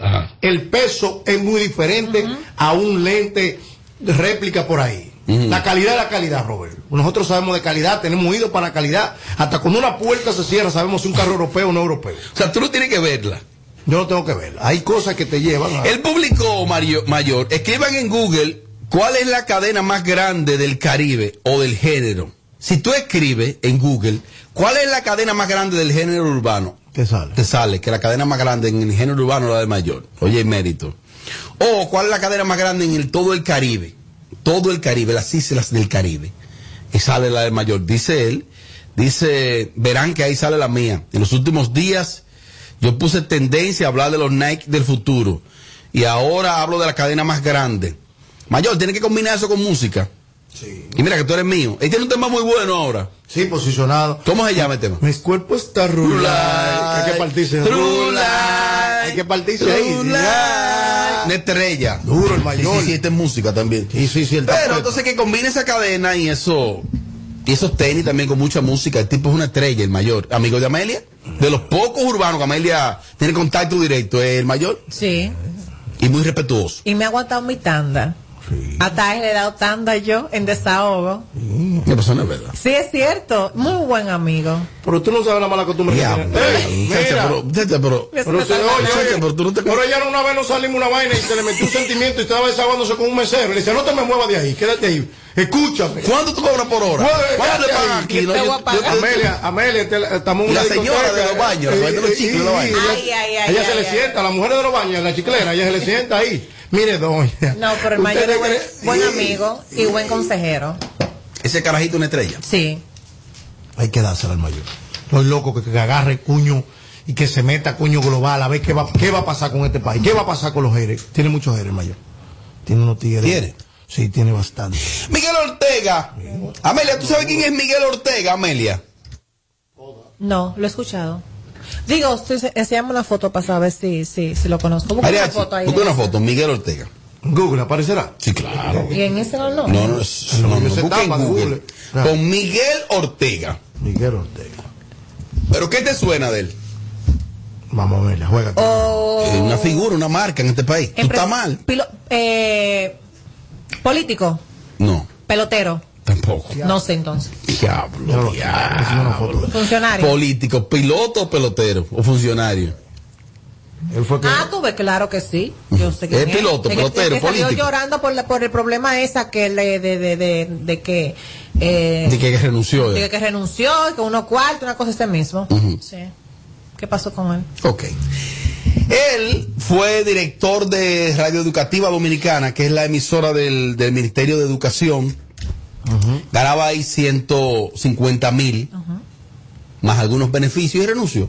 Ajá. el peso es muy diferente a un lente de réplica por ahí. La calidad es la calidad, Robert. Nosotros sabemos de calidad, tenemos oído para la calidad. Hasta cuando una puerta se cierra, sabemos si un carro europeo o no europeo. O sea, tú no tienes que verla. Yo no tengo que verla. Hay cosas que te llevan a... El público mario- mayor, escriban en Google cuál es la cadena más grande del Caribe o del género. Si tú escribes en Google cuál es la cadena más grande del género urbano, ¿Qué sale? te sale que la cadena más grande en el género urbano es la de mayor. Oye, mérito. O cuál es la cadena más grande en el, todo el Caribe. Todo el Caribe, las islas del Caribe. Y sale la de mayor. Dice él, dice, verán que ahí sale la mía. En los últimos días yo puse tendencia a hablar de los Nike del futuro. Y ahora hablo de la cadena más grande. Mayor, tiene que combinar eso con música. Sí. Y mira que tú eres mío. Él tiene un tema muy bueno ahora. Sí, posicionado. ¿Cómo se llama el tema? Mi cuerpo está rular. Hay que partirse. Rular. Hay que partirse. Una estrella. Duro el mayor. sí, sí, esta es música también. Sí, sí, sí, el Pero tapete. entonces que combine esa cadena y eso. Y esos tenis también con mucha música. El tipo es una estrella, el mayor. Amigo de Amelia. De los pocos urbanos que Amelia tiene contacto directo, es el mayor. Sí. Y muy respetuoso. Y me ha aguantado mi tanda. Hasta él le he dado tanda yo en desahogo. La persona es verdad. Sí, es cierto. Muy buen amigo. Pero tú no sabes la mala costumbre que tienes. Pero- pero- Pero, se, oye, pero tú no te- pero ella una vez no salimos una vaina y se le metió un sentimiento y estaba desahogándose con un mesero. Le dice, no te me muevas de ahí, quédate ahí. Escúchame. ¿Cuánto tú cobras por hora? ¿Cuánto te quédate pagan aquí? No, te yo- yo-. Amelia, Amelia, te- estamos en La una señora discoteca, de los baños, la vende los eh, chicles de la y- Ay, ay, ay, Ella ay, se le ay. sienta, la mujer de los baños, la chiclera, ella se le sienta ahí. Mire, doña. No, pero el mayor ¿usted es buen, amigo y buen consejero. Ese carajito es una estrella. Sí. Hay que dársela al mayor. Estoy loco que, que agarre cuño y que se meta cuño global a ver qué va, qué va a pasar con este país. ¿Qué va a pasar con los jerez? Tiene muchos jerez, mayor. Tiene unos tigres. ¿Tiene? Sí, tiene bastante. Miguel Ortega. Amelia, ¿tú sabes quién es Miguel Ortega, Amelia? No, lo he escuchado. Digo, enséñame una foto para saber si, si, si lo conozco. Busca una foto ahí. busca una foto, Miguel Ortega. Google aparecerá. Sí, claro. Y en ese no, no. No, no, es- No, no, no, ese busca en Google. Google. Ah. Con Miguel Ortega. Miguel Ortega. ¿Pero qué te suena de él? Vamos a verla, juega. O Es una figura, una marca en este país. ¿Tú estás mal? pilo- eh, político, No, pelotero. Tampoco. No sé entonces. Diablo. Funcionario. Político, piloto o pelotero o funcionario. Él fue que. Ah, tú ves, claro que sí. Yo sé que Es piloto, pelotero, el que salió político. llorando por, la- por el problema esa que le, de, de, de, de que eh, De que renunció. de que renunció, que uno cuarto, una cosa ese mismo. Sí. ¿Qué pasó con él? Ok. Él fue director de Radio Educativa Dominicana, que es la emisora del, del Ministerio de Educación. Ganaba ahí 150 mil, más algunos beneficios y renunció.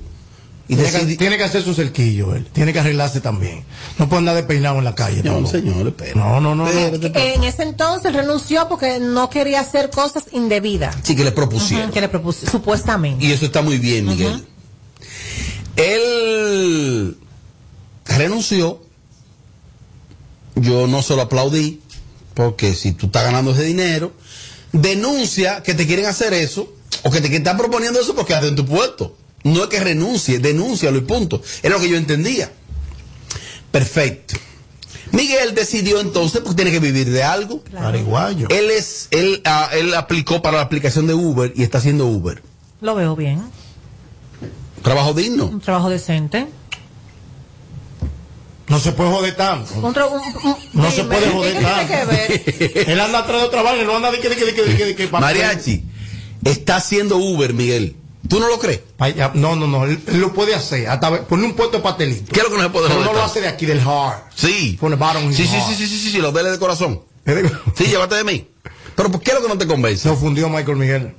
Y Tiene que, decidí- tiene que hacer su cerquillo, él. Tiene que arreglarse también. No puede andar despeinado en la calle. No, señor, espera. No, no, no. no. Espérate, espérate. En ese entonces renunció porque no quería hacer cosas indebidas. Sí, que le propusieron. Que le propuse, supuestamente. Y eso está muy bien, Miguel. Él renunció. Yo no se lo aplaudí, porque si tú estás ganando ese dinero, denuncia que te quieren hacer eso, o que te están proponiendo eso porque en tu puesto. No es que renuncie, denúncialo y punto. Era lo que yo entendía. Perfecto. Miguel decidió entonces, porque tiene que vivir de algo. Paraguayo. Él es, él, ah, él aplicó para la aplicación de Uber y está haciendo Uber. Lo veo bien. Trabajo digno. Un trabajo decente. No se puede joder tanto. No se puede ¿qué joder tiene tanto. que ver? Él anda atrás de otra vaina, no anda de que, de que, de que, de que, de que- pa- Mariachi, está haciendo Uber, Miguel. ¿Tú no lo crees? No, no, no. Él, él lo puede hacer. Hasta poner un puesto de pastelito. ¿Qué es lo que no se puede Pero joder no lo hace de aquí, del hard. Sí. Pone bottom Sí, sí, sí, sí, sí, sí, sí, los deles de corazón. Sí, llévate de mí. Pero ¿por qué es lo que no te convence? Se ofendió Michael Miguel.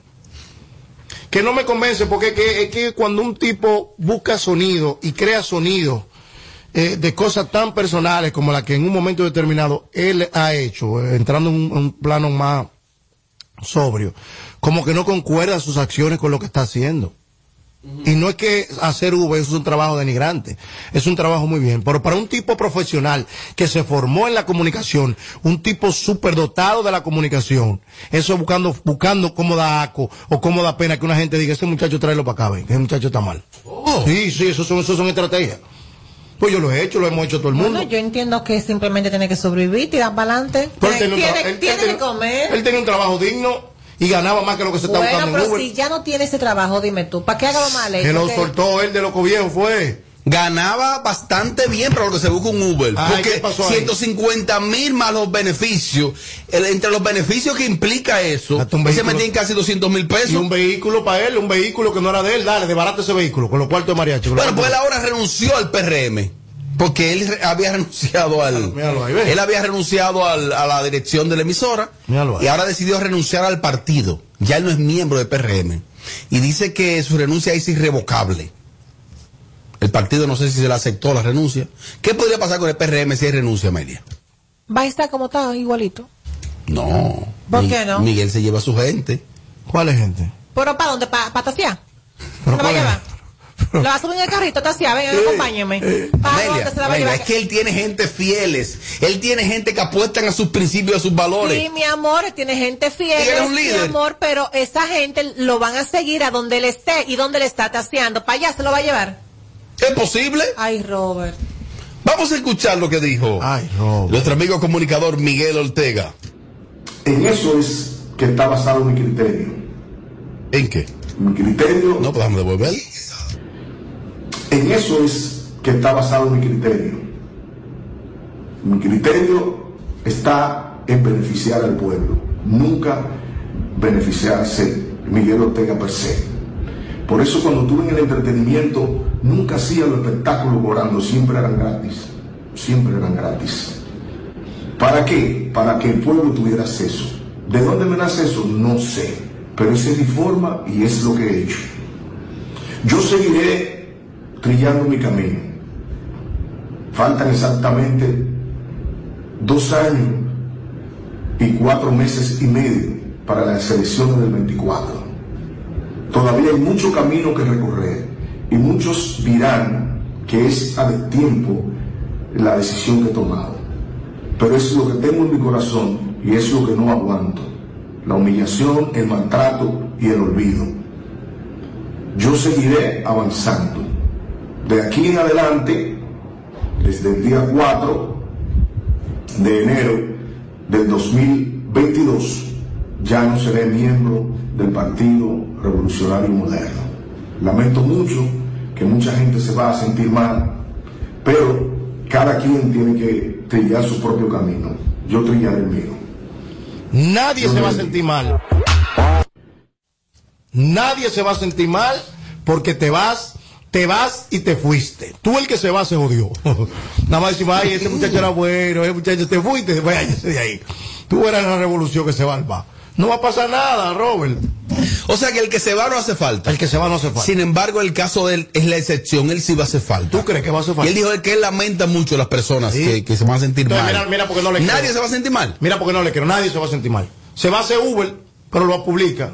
Que no me convence porque es que, es que cuando un tipo busca sonido y crea sonido eh, de cosas tan personales como la que en un momento determinado él ha hecho, eh, entrando en un, plano más sobrio, como que no concuerda sus acciones con lo que está haciendo. Y no es que hacer V eso es un trabajo denigrante, es un trabajo muy bien, pero para un tipo profesional que se formó en la comunicación, un tipo superdotado de la comunicación, eso buscando, buscando cómo da aco o cómo da pena que una gente diga, ese muchacho tráelo para acá, ven, que ese muchacho está mal. Sí, sí, eso son, eso son estrategias. Pues yo lo he hecho, lo hemos hecho todo el mundo. Bueno, yo entiendo que simplemente tiene que sobrevivir, tirar para adelante. Pero él Tiene, tiene- él- tiene él que comer. Él tenía un trabajo digno y ganaba más que lo que se está Bueno, buscando en pero Uber. si ya no tiene ese trabajo, dime tú, ¿para qué haga lo mal que lo soltó él de loco viejo fue. Ganaba bastante bien para lo que se busca un Uber. Ay, porque ¿qué pasó ahí? 150 mil más los beneficios. El- entre los beneficios que implica eso, se vehículo. metía en casi 200 mil Y pesos. un vehículo para él, un vehículo que no era de él, dale, desbarate ese vehículo, con los cuartos de mariachi. Bueno, pues él ahora renunció al PRM. Porque él había renunciado al. Míralo ahí, ve. él había renunciado al- a la dirección de la emisora. Míralo. Y ahora decidió renunciar al partido. Ya él no es miembro del PRM. Y dice que su renuncia es irrevocable. El partido no sé si se le aceptó la renuncia. ¿Qué podría pasar con el PRM si hay renuncia, Amelia? Va a estar como está, igualito. No. ¿Por Mi- qué no? Miguel se lleva a su gente. ¿Cuál es gente? ¿Pero para dónde? ¿Para pa ¿Lo va a llevar? ¿Lo va a subir en el carrito a tasear? Venga, acompáñeme. ¿Para Amelia, dónde se la va a Amelia, llevar? es que él tiene gente fieles. Él tiene gente que apuestan a sus principios, a sus valores. Sí, mi amor, tiene gente fiel, Y él es un mi líder. amor, pero esa gente lo van a seguir a donde él esté y donde le está taseando. ¿Para allá se lo va a llevar? ¿Es posible? Ay, Robert. Vamos a escuchar lo que dijo Ay, Robert. nuestro amigo comunicador Miguel Ortega. En eso es que está basado mi criterio. ¿En qué? Mi criterio, No, déjame devolver. en eso es que está basado mi criterio. Mi criterio está en beneficiar al pueblo, nunca beneficiarse Miguel Ortega per se. Por eso cuando estuve en el entretenimiento, nunca hacía los espectáculos cobrando, siempre eran gratis, siempre eran gratis. ¿Para qué? Para que el pueblo tuviera acceso. ¿De dónde me nace eso? No sé. Pero esa es mi forma y es lo que he hecho. Yo seguiré trillando mi camino. Faltan exactamente dos años y cuatro meses y medio para las elecciones del 24. Todavía hay mucho camino que recorrer y muchos dirán que es a tiempo la decisión que he tomado. Pero es lo que tengo en mi corazón y es lo que no aguanto. La humillación, el maltrato y el olvido. Yo seguiré avanzando. De aquí en adelante, desde el día 4 de enero del 2022, ya no seré miembro del Partido Revolucionario Moderno. Lamento mucho que mucha gente se va a sentir mal, pero cada quien tiene que trillar su propio camino. Yo trillaré el mío. Nadie se va a sentir mal. Nadie se va a sentir mal porque te vas, te vas y te fuiste. Tú el que se va se jodió. Nada más decimos, ay, ese muchacho era bueno, ese muchacho te fuiste, váyase de ahí. Tú eras la revolución que se va al bar. No va a pasar nada, Robert. O sea que el que se va no hace falta. El que se va no hace falta. Sin embargo, el caso de él es la excepción. Él sí va a hacer falta. ¿Tú crees que va a hacer Y falta? él dijo que él lamenta mucho a las personas Sí. que, que se van a sentir Entonces, mal. mira- mira porque no le Nadie creo. se va a sentir mal. Mira porque no le quiero, nadie se va a sentir mal. Se va a hacer Uber, pero lo publica.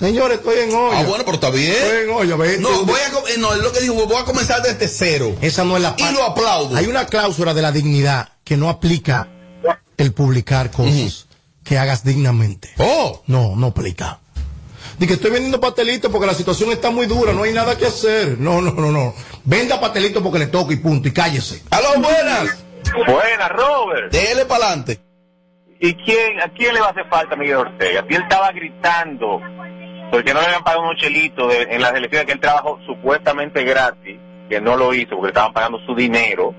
Señores, estoy en olla. Ah, bueno, pero está bien. Estoy en olla, No, este- voy a, eh, no, es lo que dijo, voy a comenzar desde cero. Esa no es la Y parte- lo aplaudo. Hay una cláusula de la dignidad que no aplica el publicar cosas que hagas dignamente. Oh, No, no aplica. Dice que estoy vendiendo pastelitos porque la situación está muy dura, no hay nada que hacer. No, no, no, no. Venda pastelitos porque le toca y punto, y cállese. aló, buenas. Buena, Robert. Déjele para adelante. ¿Y quién, a quién le va a hacer falta Miguel Ortega? Si él estaba gritando porque no le habían pagado unos chelitos de- en las elecciones que él trabajó supuestamente gratis, que no lo hizo porque le estaban pagando su dinero,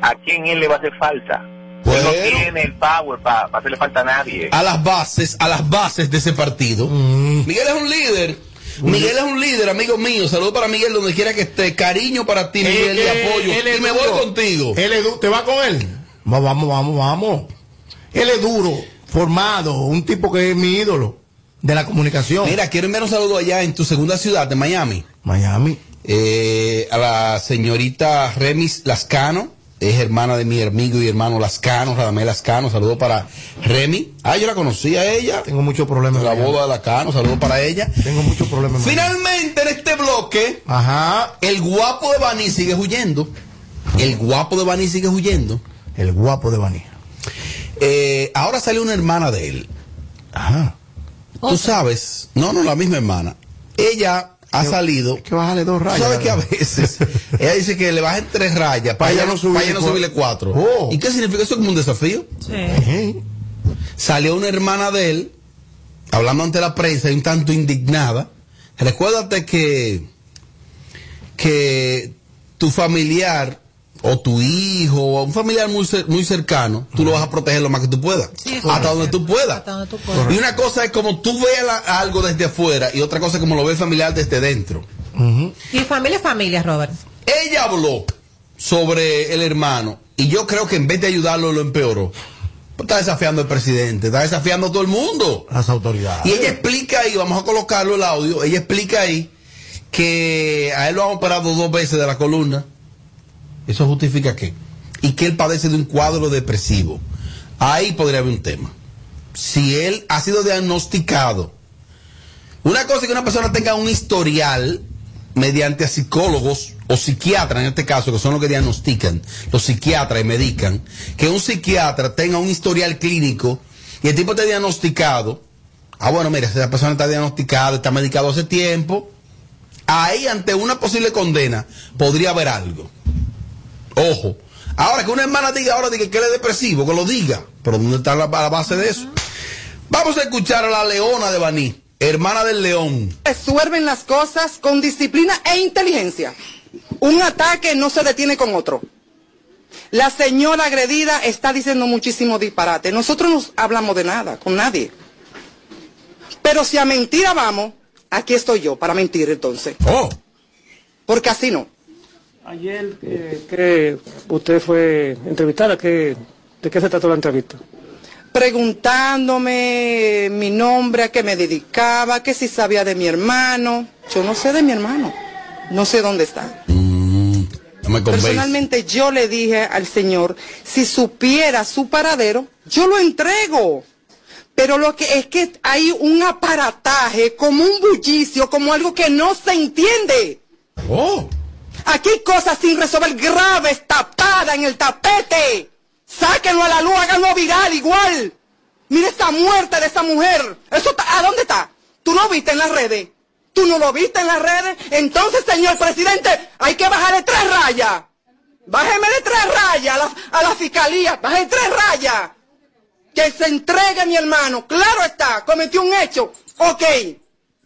¿a quién él le va a hacer falta? No Bueno. tiene el power para hacerle falta a nadie. A las bases, a las bases de ese partido. Mm. Miguel es un líder. Miguel es un líder, amigo mío. Saludos para Miguel donde quiera que esté. Cariño para ti, Miguel, y Eh, apoyo. él Y me duro. voy contigo. Él es ¿Te va con él? Va- Vamos, vamos, vamos. Él es duro, formado, un tipo que es mi ídolo de la comunicación. Mira, quiero enviar un saludo allá en tu segunda ciudad de Miami. Miami. Eh, a la señorita Remis Lascano. Es hermana de mi amigo y hermano Lascano, Radamel Lascano. Saludo para Remy. Ah, yo la conocí a ella. Tengo muchos problemas. La boda de Lascano. Saludo para ella. Tengo muchos problemas. Finalmente, en este bloque, Ajá. el guapo de Bani sigue huyendo. El guapo de Bani sigue huyendo. El guapo de Bani. Eh, ahora sale una hermana de él. Ajá. Tú sabes, no, no, la misma hermana. Ella ha salido. Que bájale dos rayas. ¿Sabes que a veces ella dice que le bajen tres rayas para ella no, subirle, no subirle cuatro? Oh. ¿Y qué significa eso? como un desafío? Sí. Salió una hermana de él, hablando ante la prensa, un tanto indignada. Recuérdate que, que tu familiar o tu hijo o un familiar muy, muy cercano, tú lo vas a proteger lo más que tú puedas. hasta, donde tú puedas. Y una cosa es como tú veas algo desde afuera y otra cosa es como lo ve el familiar desde dentro. Y familia es familia, Robert. Ella habló sobre el hermano y yo creo que en vez de ayudarlo lo empeoró. Está desafiando al presidente, está desafiando a todo el mundo. Las autoridades. Y ella explica ahí, vamos a colocarlo el audio, ella explica ahí que a él lo han operado dos veces de la columna ¿Eso justifica qué? Y que él padece de un cuadro depresivo. Ahí podría haber un tema. Si él ha sido diagnosticado. Una cosa es que una persona tenga un historial mediante psicólogos o psiquiatras en este caso, que son los que diagnostican, los psiquiatras y medican, que un psiquiatra tenga un historial clínico y el tipo esté diagnosticado. Ah, bueno, mira, esa persona está diagnosticada, está medicado hace tiempo. Ahí, ante una posible condena, podría haber algo. Ojo. Ahora que una hermana diga ahora diga que él es depresivo, que lo diga. Pero ¿dónde está la, base de eso? Vamos a escuchar a la leona de Baní, hermana del león. Resuelven las cosas con disciplina e inteligencia. Un ataque no se detiene con otro. La señora agredida está diciendo muchísimo disparate. Nosotros no hablamos de nada, con nadie. Pero si a mentira vamos, aquí estoy yo para mentir entonces. Oh. Porque así no. Ayer eh, que usted fue entrevistada, ¿de qué se trató la entrevista? Preguntándome mi nombre, a qué me dedicaba, que si sabía de mi hermano. Yo no sé de mi hermano, no sé dónde está. Mm, Personalmente yo le dije al Señor, si supiera su paradero, yo lo entrego. Pero lo que es que hay un aparataje, como un bullicio, como algo que no se entiende. Oh. Aquí cosas sin resolver graves, tapadas en el tapete. Sáquenlo a la luz, háganlo viral igual. Mira esta muerte de esa mujer. Eso ¿A dónde está? ¿Tú no viste en las redes? ¿Tú no lo viste en las redes? Entonces, señor presidente, hay que bajarle tres rayas. Bájeme de tres rayas a la, a la fiscalía. Bájeme tres rayas. Que se entregue mi hermano. Claro está, cometió un hecho. Ok.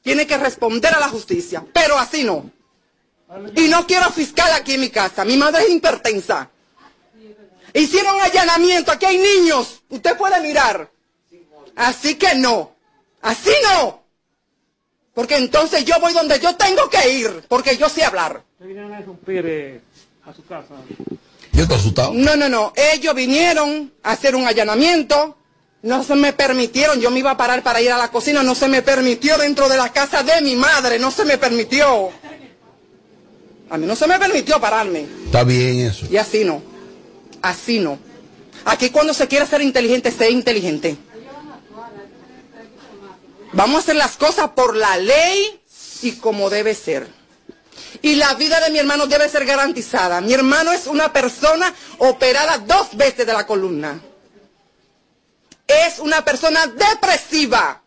Tiene que responder a la justicia. Pero así no. Y no quiero fiscal aquí en mi casa. Mi madre es hipertensa. Hicieron allanamiento. Aquí hay niños. Usted puede mirar. Así que no. Así no. Porque entonces yo voy donde yo tengo que ir. Porque yo sé hablar. Eh, a su casa? Yo estoy asustado. No, no, no. Ellos vinieron a hacer un allanamiento. No se me permitieron. Yo me iba a parar para ir a la cocina. No se me permitió dentro de la casa de mi madre. No se me permitió. A mí no se me permitió pararme. Está bien eso. Y así no. Así no. Aquí cuando se quiere ser inteligente, sé inteligente. Vamos a hacer las cosas por la ley y como debe ser. Y la vida de mi hermano debe ser garantizada. Mi hermano es una persona operada dos veces de la columna. Es una persona depresiva.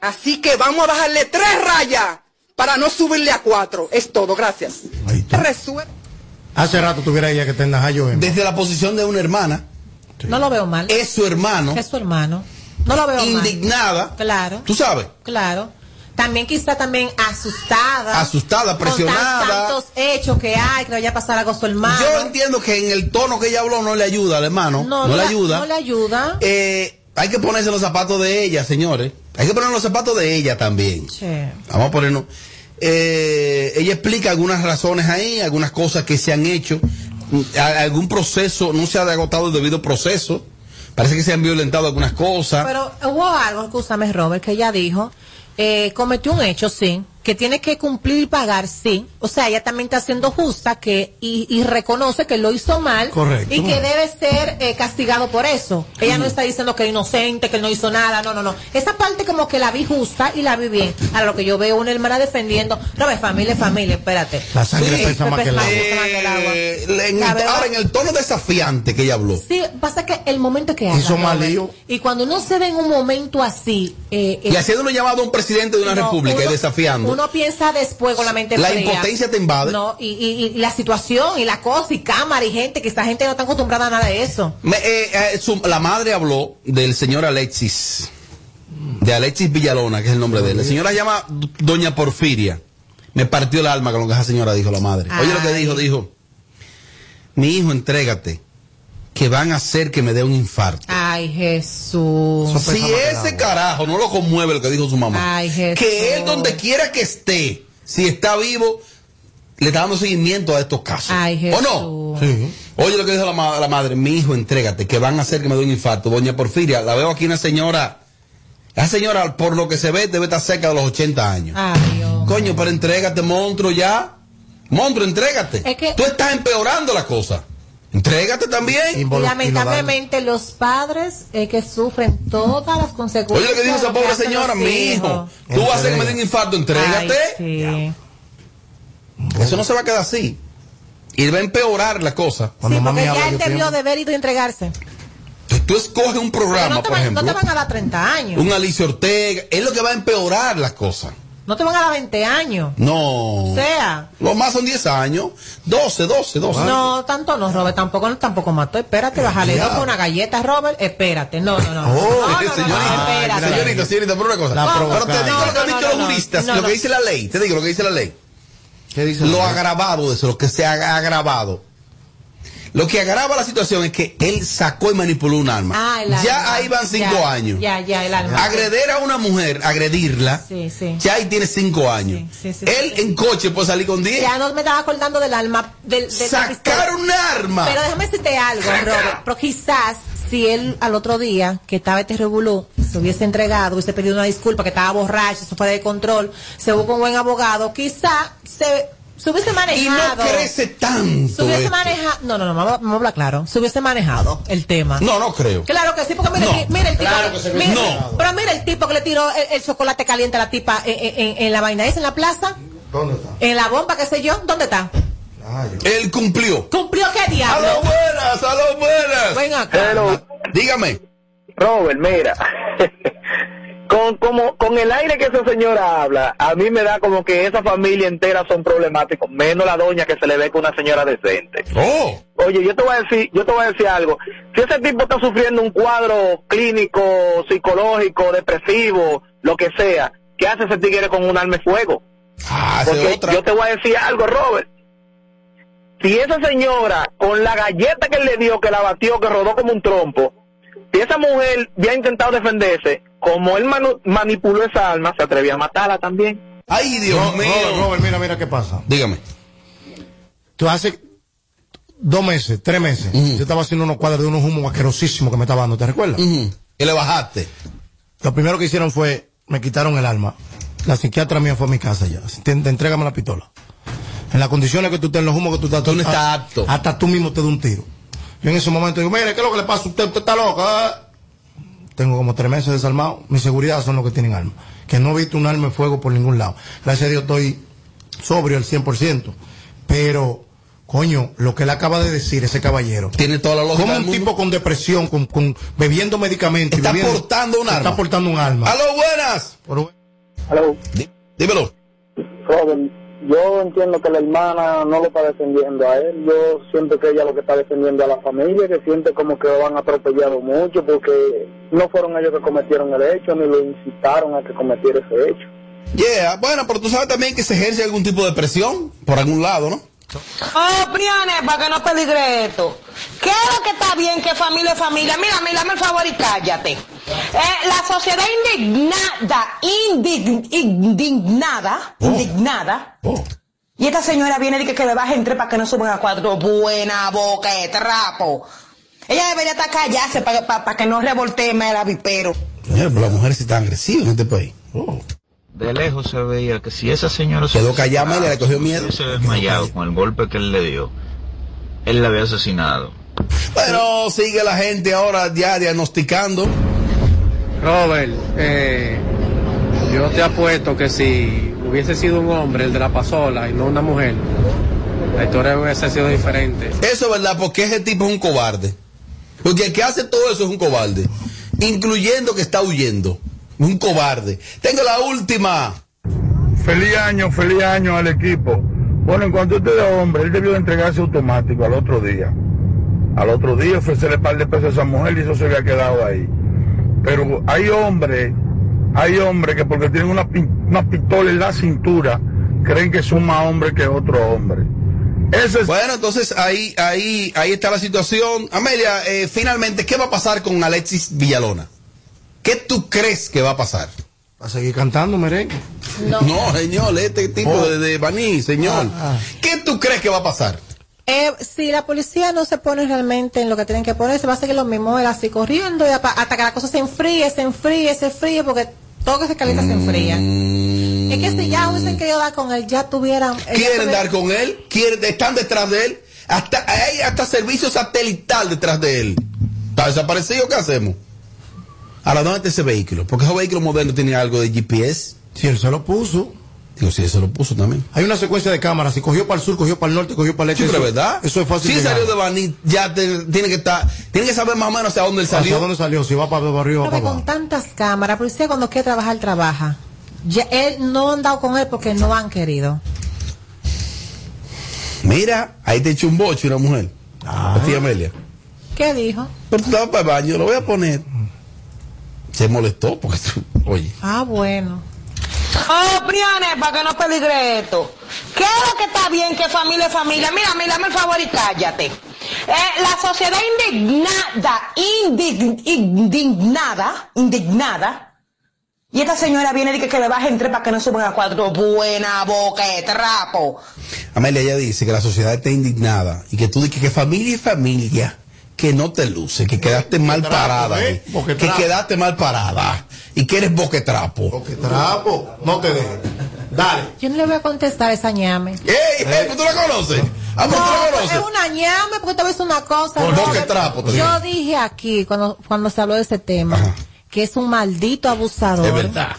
Así que vamos a bajarle tres rayas para no subirle a cuatro. Es todo, gracias. Hace rato tuviera ella que a yo. Desde la posición de una hermana. No lo veo mal. Es su hermano. Es su hermano. No lo veo mal. Indignada. Claro. ¿Tú sabes? Claro. También quizá también asustada. Asustada, presionada. Con tantos hechos que hay, que vaya a pasar algo a su hermano. Yo entiendo que en el tono que ella habló no le ayuda al hermano. No, le ayuda. No le ayuda. Eh, hay que ponerse los zapatos de ella, señores. Hay que poner los zapatos de ella también. Sí. Vamos a ponernos. Eh, ella explica algunas razones ahí, algunas cosas que se han hecho, algún proceso, no se ha agotado el debido proceso, parece que se han violentado algunas cosas. Pero hubo algo, escúchame Robert, que ella dijo, eh, cometió un hecho, sí, que tiene que cumplir y pagar, sí. O sea, ella también está siendo justa que y, reconoce que lo hizo mal y que debe ser eh, castigado por eso. Ella no está diciendo que es inocente, que no hizo nada, no, no, no. Esa parte como que la vi justa y la vi bien. Ahora lo que yo veo una hermana defendiendo, no, es familia, familia, espérate. La sangre pesa más que el agua. Eh, en, ahora en el tono desafiante que ella habló. Sí, pasa que el momento que Hizo mal lío. Y cuando uno se ve en un momento así. Eh, y haciendo un llamado a un presidente de una república y desafiando. Uno piensa después con la mente La impotencia te invade. No, y, y, la situación y la cosa y cámara y gente, que esta gente no está acostumbrada a nada de eso. Eh, eh, la madre habló del señor Alexis, de Alexis Villalona, que es el nombre de él. La señora llama Doña Porfiria. Me partió el alma con lo que esa señora dijo, la madre. Oye lo que dijo, dijo, mi hijo, entrégate, que van a hacer que me dé un infarto. Ay, Jesús. Si ese carajo no lo conmueve lo que dijo su mamá, Ay, Jesús. que él donde quiera que esté, si está vivo, le está dando seguimiento a estos casos. Ay, Jesús. ¿O no? Sí. Oye lo que dijo la, la, madre, mi hijo, entrégate, que van a hacer que me dé un infarto. Doña Porfiria, la veo aquí una señora, la señora por lo que se ve debe estar cerca de los 80 años. Ay, Dios. Coño, pero entrégate, monstruo, ya. Monstruo, entrégate. Tú estás empeorando la cosa. Entrégate también. Y lamentablemente los padres es que sufren todas las consecuencias. Oye, lo que dijo esa pobre señora, mi hijo. Tú vas a hacer que me den infarto, entrégate. Eso no se va a quedar así. Y va a empeorar la cosa. Cuando sí, porque ya él debió de ver y de entregarse. Tú escoges un programa, por ejemplo. No te van a dar 30 años. Un Alicia Ortega. Es lo que va a empeorar las cosas. No te van a dar 20 años. No. O sea. Lo más son 10 años. 12, 12, 12. No, tanto no, Robert. Tampoco, tampoco mató. Espérate, bájale dos con una galleta, Robert. Espérate. No, no, no. Oh, no, no, señorita, espérate. Señorita, señorita, por una cosa. pero te digo lo que han dicho los juristas, lo que dice la ley. Te digo lo que dice la ley. ¿Qué dice? Lo agravado de eso, lo que se ha agravado lo que agrava la situación es que él sacó y manipuló un arma. Ah, ya ahí van cinco años. Ya, ya, el arma. Agreder a una mujer, agredirla, sí, sí. ya ahí tiene cinco años. él en coche puede salir con diez. Ya no me estaba acordando del arma. Del, Sacar un arma. Pero déjame decirte algo, Robert. Pero quizás si él al otro día, que estaba este revolú, se hubiese entregado, hubiese pedido una disculpa, que estaba borracho, se fue de control, se buscó un buen abogado, quizás se se hubiese manejado. Y no crece tanto. Se hubiese manejado. No, no, no, vamos, a hablar claro. Se hubiese manejado el tema. No, no creo. Claro que sí, porque mira, mira el tipo. Claro que se mira, no. Pero mira el tipo que le tiró el, chocolate caliente a la tipa en, en, la vaina. ¿Es en la plaza? ¿Dónde está? En la bomba, qué sé yo. ¿Dónde está? Él cumplió. ¿Cumplió qué diablo? A lo buenas, a lo buenas. Venga acá. Dígame. Robert, mira. Con, como, con el aire que esa señora habla, a mí me da como que esa familia entera son problemáticos, menos la doña que se le ve con una señora decente. Oh. Oye, yo te voy a decir, yo te voy a decir algo. Si ese tipo está sufriendo un cuadro clínico, psicológico, depresivo, lo que sea, ¿qué hace ese tigre con un arma de fuego? Ah, Porque yo te voy a decir algo, Robert. Si esa señora, con la galleta que él le dio, que la batió, que rodó como un trompo, si esa mujer había intentado defenderse, como él manipuló esa alma, se atrevía a matarla también. Ay, Dios mío. Robert, mira, mira qué pasa. Dígame. Tú hace dos meses, tres meses, yo estaba haciendo unos cuadros de unos humos asquerosísimos que me estaba dando, ¿te recuerdas? Y le bajaste. Lo primero que hicieron fue, me quitaron el alma. La psiquiatra mía fue a mi casa ya. Te, entrégame la pistola. En las condiciones que tú estás, en los humos que tú estás. Tú no estás apto. Hasta tú mismo te da un tiro. Yo en ese momento digo, mire, ¿qué es lo que le pasa usted? Usted está loca. Tengo como tres meses desarmado. Mi seguridad son los que tienen arma. Que no he visto un arma de fuego por ningún lado. Gracias a Dios estoy sobrio al 100%. Pero, coño, lo que él acaba de decir, ese caballero. Tiene toda la lógica. Como un tipo con depresión, con, con bebiendo medicamentos. Está portando un arma. Está portando un arma. ¡Aló, buenas! Aló. dímelo yo entiendo que la hermana no lo está defendiendo a él, yo siento que ella lo que está defendiendo a la familia, que siente como que lo han atropellado mucho porque no fueron ellos que cometieron el hecho ni lo incitaron a que cometiera ese hecho. Yeah, bueno, pero tú sabes también que se ejerce algún tipo de presión por algún lado, ¿no? Oh, Priane, para que no peligre esto. ¿Qué es lo que está bien? Que familia es familia. Mira, mira, dame el favor y cállate. Eh, la sociedad indignada, indignada, oh. indignada. Oh. Y esta señora viene y dice que le baje entre para que no suban a cuatro. Buena boca de trapo. Ella debería estar callarse para que no revoltee el avipero. pero las mujeres están agresivas en este país. Oh de lejos se veía que si esa señora se quedó callada y le cogió miedo se desmayado con el golpe que él le dio él la había asesinado pero sigue la gente ahora ya diagnosticando Robert eh, yo te apuesto que si hubiese sido un hombre el de la pasola y no una mujer la historia hubiese sido diferente. Eso es verdad, porque ese tipo es un cobarde. Porque el que hace todo eso es un cobarde. Incluyendo que está huyendo. Un cobarde. Tengo la última. Feliz año, feliz año al equipo. Bueno, en cuanto a usted es hombre, él debió de entregarse automático al otro día. Al otro día ofrecerle par de pesos a esa mujer y eso se había quedado ahí. Pero hay hombres, hay hombres que porque tienen una, pi- una pistola en la cintura, creen que son más hombres que otro hombre. Eso es... Bueno, entonces ahí, ahí, ahí está la situación. Amelia, eh, finalmente, ¿qué va a pasar con Alexis Villalona? ¿Qué tú crees que va a pasar? ¿Va a seguir cantando merengue? No. señor, este tipo Oh. de, de Baní, señor. Ah, ¿Qué tú crees que va a pasar? Eh, si la policía no se pone realmente en lo que tienen que ponerse, va a seguir lo mismo, él así corriendo y hasta que la cosa se enfríe, se enfríe, se enfríe, porque todo que se calienta se enfría. Es que si ya hubiesen querido dar con él, ya tuvieran... eh, ya ¿Quieren tuvieran- dar con él? ¿Quieren, están detrás de él? Hasta, hay hasta servicio satelital detrás de él. ¿Está desaparecido? ¿Qué hacemos? Ahora, ¿dónde está ese vehículo? Porque esos vehículos modernos tienen algo de GPS. Si él se lo puso. Digo, si él se lo puso también. Hay una secuencia de cámaras. Si cogió para el sur, cogió para el norte, cogió para el Sí, este. pero eso- ¿verdad? Eso es fácil. Si llegar. salió de Baní, ya te- tiene que estar, tiene que saber más o menos hacia dónde él ¿Hacia salió. dónde salió? Si va para arriba o Pero para con abajo. tantas cámaras, la policía cuando quiere trabajar, trabaja. Ya, él no han dado con él porque no han querido. Mira, ahí te echó un boche una mujer. Ah. La tía Amelia. ¿Qué dijo? Pero tú estabas para el baño, lo voy a poner. Se molestó porque, tú- oye. Ah, bueno. Oh, Brianne, para que no peligre esto. ¿Qué es lo que está bien? Que familia es familia. Mira, mira, dame el favor y cállate. Eh, la sociedad indignada, indig- indignada, indignada. Y esta señora viene y dice que le baje entre para que no suban a cuatro. Buena boca de trapo. Amelia ya dice que la sociedad está indignada y que tú dices que familia y familia, que no te luce, que quedaste mal Boquetrapo, parada, ¿eh? que Boquetrapo. quedaste mal parada y que eres boquetrapo. Porque trapo, no te dejes. Dale. Yo no le voy a contestar a esa ñame. ¡Ey, ey! ¿Tú la conoces? Ah, tú la No, conoces. es una ñame, porque te ves una cosa. Por Robert. boquetrapo, te Yo dije aquí, cuando, cuando se habló de ese tema, que es un maldito abusador. Es verdad.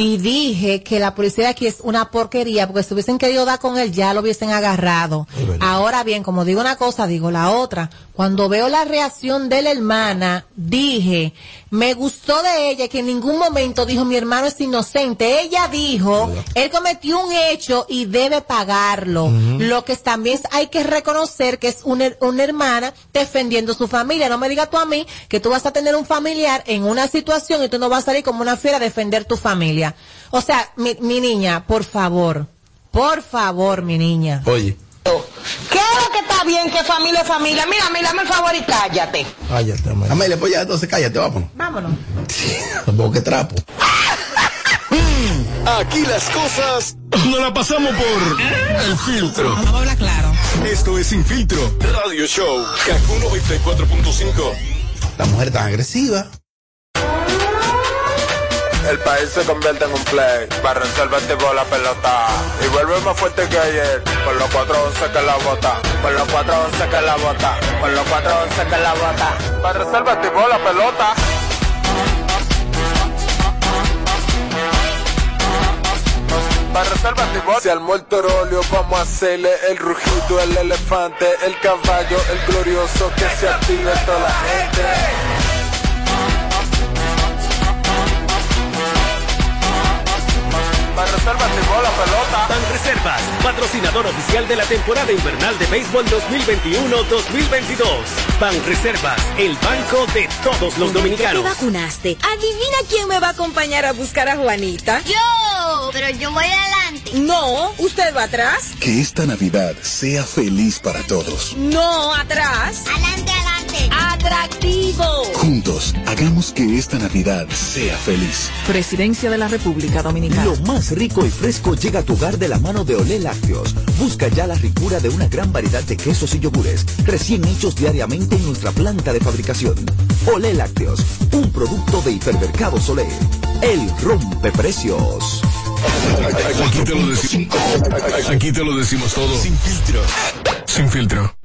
Y dije que la policía de aquí es una porquería, porque si hubiesen querido dar con él, ya lo hubiesen agarrado. Ahora bien, como digo una cosa, digo la otra. Cuando veo la reacción de la hermana, dije, me gustó de ella que en ningún momento dijo mi hermano es inocente. Ella dijo, él cometió un hecho y debe pagarlo. Lo que también hay que reconocer que es una, una hermana defendiendo su familia. No me digas tú a mí que tú vas a tener un familiar en una situación y tú no vas a salir como una fiera a defender tu familia. O sea, mi, mi niña, por favor, por favor, mi niña. Oye. ¿Qué es lo que está bien? Que familia es familia. Mira, mira, dame el favor y cállate. Cállate, Amelia. Amelia, pues ya, entonces cállate, vámonos. Vámonos. Boquetrapo. Aquí las cosas no la pasamos por el filtro. Vamos a hablar claro. Esto es Sin Filtro Radio Show. Kaku 94.5. La mujer tan agresiva. El país se convierte en un play. Resolver tipo la pelota. Y vuelve más fuerte que ayer. Por los 411 que la bota. Por los 411 que la bota. Por los 411 que la bota. Resolver tipo la pelota. Se armó el torolio, vamos a hacerle el rugido, el elefante, el caballo, el glorioso que se active toda la gente. Para reserva activó la pelota. Ban Reservas, patrocinador oficial de la temporada invernal de béisbol 2021-2022. Ban Reservas, el banco de todos los Te dominicanos. vacunaste. Adivina quién me va a acompañar a buscar a Juanita. Yo, pero yo voy adelante. No, usted va atrás. Que esta Navidad sea feliz para todos. No, atrás. Adelante, adelante. Atractivo. Juntos, hagamos que esta Navidad sea feliz. Presidencia de la República Dominicana. Lo más rico y fresco llega a tu hogar de la mano de Olé Lácteos. Busca ya la ricura de una gran variedad de quesos y yogures, recién hechos diariamente en nuestra planta de fabricación. Olé Lácteos, un producto de Hipermercados Olé. El rompe precios. Aquí te lo decimos. Aquí te lo decimos todo. Sin filtro. Sin filtro.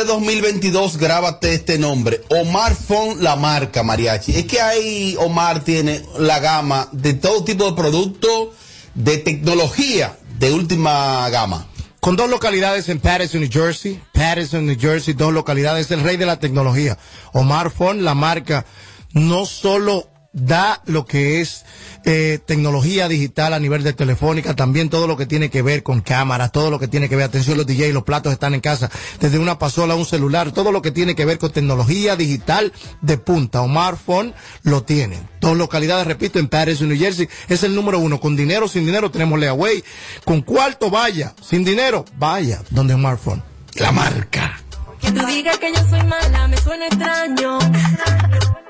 Este 2022, grábate este nombre. Omar Fon, la marca mariachi. Es que ahí Omar tiene la gama de todo tipo de productos de tecnología de última gama. Con dos localidades en Patterson, New Jersey. Patterson, New Jersey, dos localidades. El rey de la tecnología. Omar Fon, la marca, no solo da lo que es eh, tecnología digital a nivel de telefónica, también todo lo que tiene que ver con cámaras, todo lo que tiene que ver, atención los DJ, los platos están en casa, desde una pasola a un celular, todo lo que tiene que ver con tecnología digital de punta. Omar Phone lo tiene. Dos localidades, repito, en Paris, New Jersey, es el número uno. Con dinero, sin dinero, tenemos Leaway. Con cuarto, vaya. Sin dinero, vaya. Donde Omar Phone. La marca. Que tú digas que yo soy mala me suena extraño.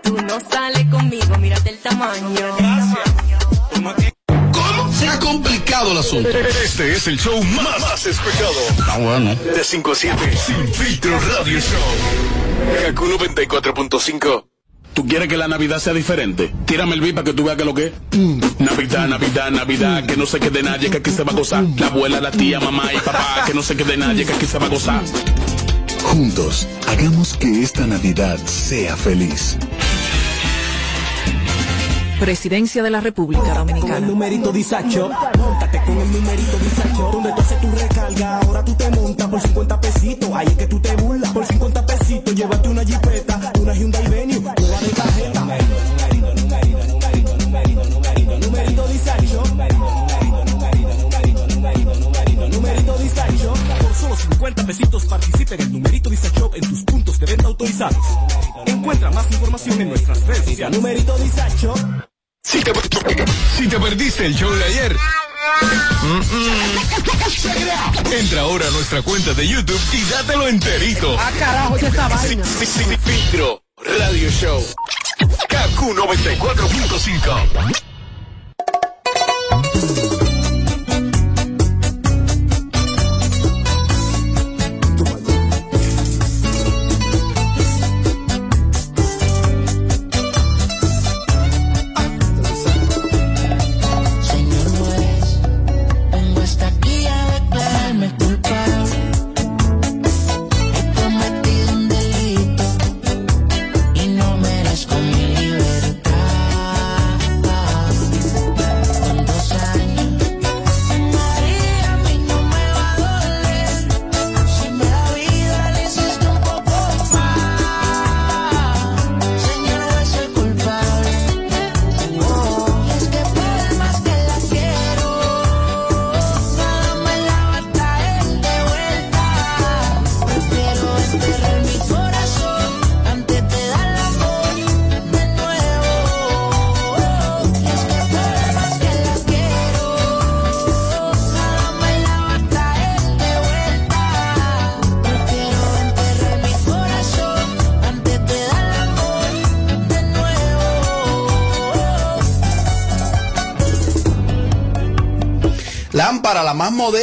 Tú no sales conmigo, mírate el tamaño. ¿Cómo? Se ha complicado el asunto. Este es el show más, más escuchado. Ah, bueno. De 5 a 7. Sin filtro radio show. Kaku 94.5. ¿Tú quieres que la Navidad sea diferente? Tírame el beat para que tú veas que lo que es. Navidad, Navidad, Navidad, que no se quede nadie, que aquí se va a gozar. La abuela, la tía, mamá y papá, que no se quede nadie, que aquí se va a gozar. Juntos, hagamos que esta Navidad sea feliz. Presidencia de la República Con el Dominicana. numerito disacho, montate con el numerito disacho, donde tú haces tu recarga, ahora tú te montas por 50 pesitos, ahí es que tú te burlas, por 50 pesitos, llévate una jipeta, una Hyundai 50 pesitos participa en el numerito disacho en tus puntos de venta autorizados. Encuentra más información en nuestras redes sociales. Numerito. Si te, si te perdiste el show de ayer, entra ahora a nuestra cuenta de YouTube y dátelo enterito. Ah, carajo, ¿qué esta vaina? Filtro, Radio Show. KQ 94.5.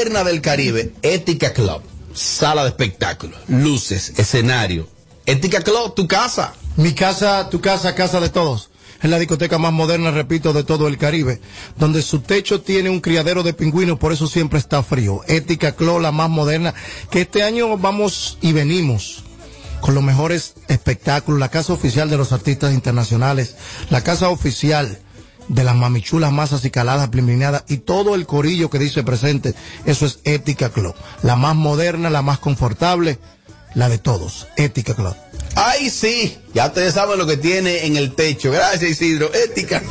moderna del Caribe, Ética Club. Sala de espectáculos, luces, escenario. Ética Club, tu casa. Mi casa, tu casa, casa de todos. Es la discoteca más moderna, repito, de todo el Caribe, donde su techo tiene un criadero de pingüinos, por eso siempre está frío. Ética Club, la más moderna, que este año vamos y venimos con los mejores espectáculos, la casa oficial de los artistas internacionales, la casa oficial de las mamichulas masas y caladas y todo el corillo que dice presente, eso es Ética Club, la más moderna, la más confortable, la de todos, Ética Club. Ay, sí, ya ustedes saben lo que tiene en el techo. Gracias, Isidro. Ética.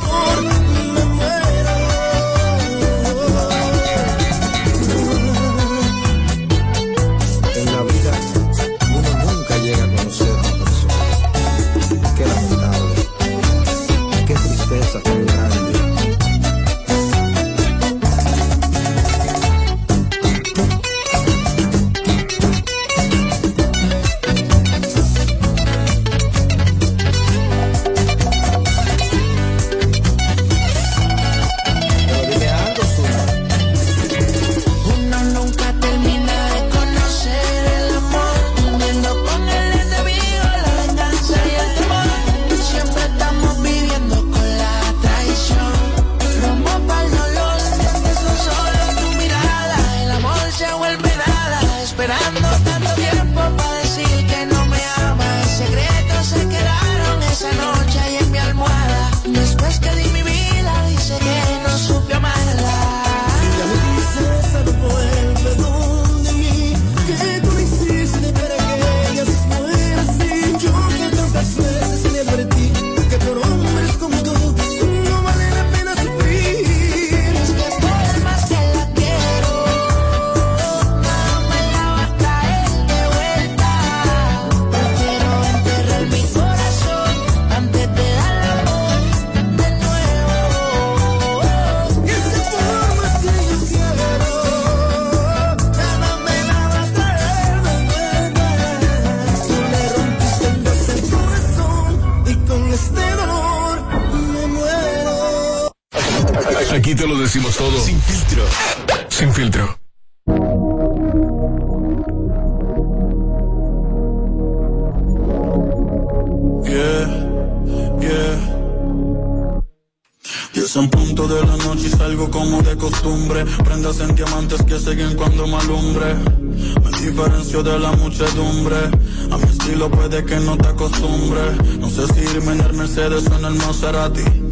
Aquí te lo decimos todo. Sin filtro. Sin filtro. Yeah, yeah. Diez en punto de la noche y salgo como de costumbre. Prendas en diamantes que siguen cuando me alumbre. Me diferencio de la muchedumbre. A mi estilo puede que no te acostumbre. No sé si irme en el Mercedes o en el Maserati.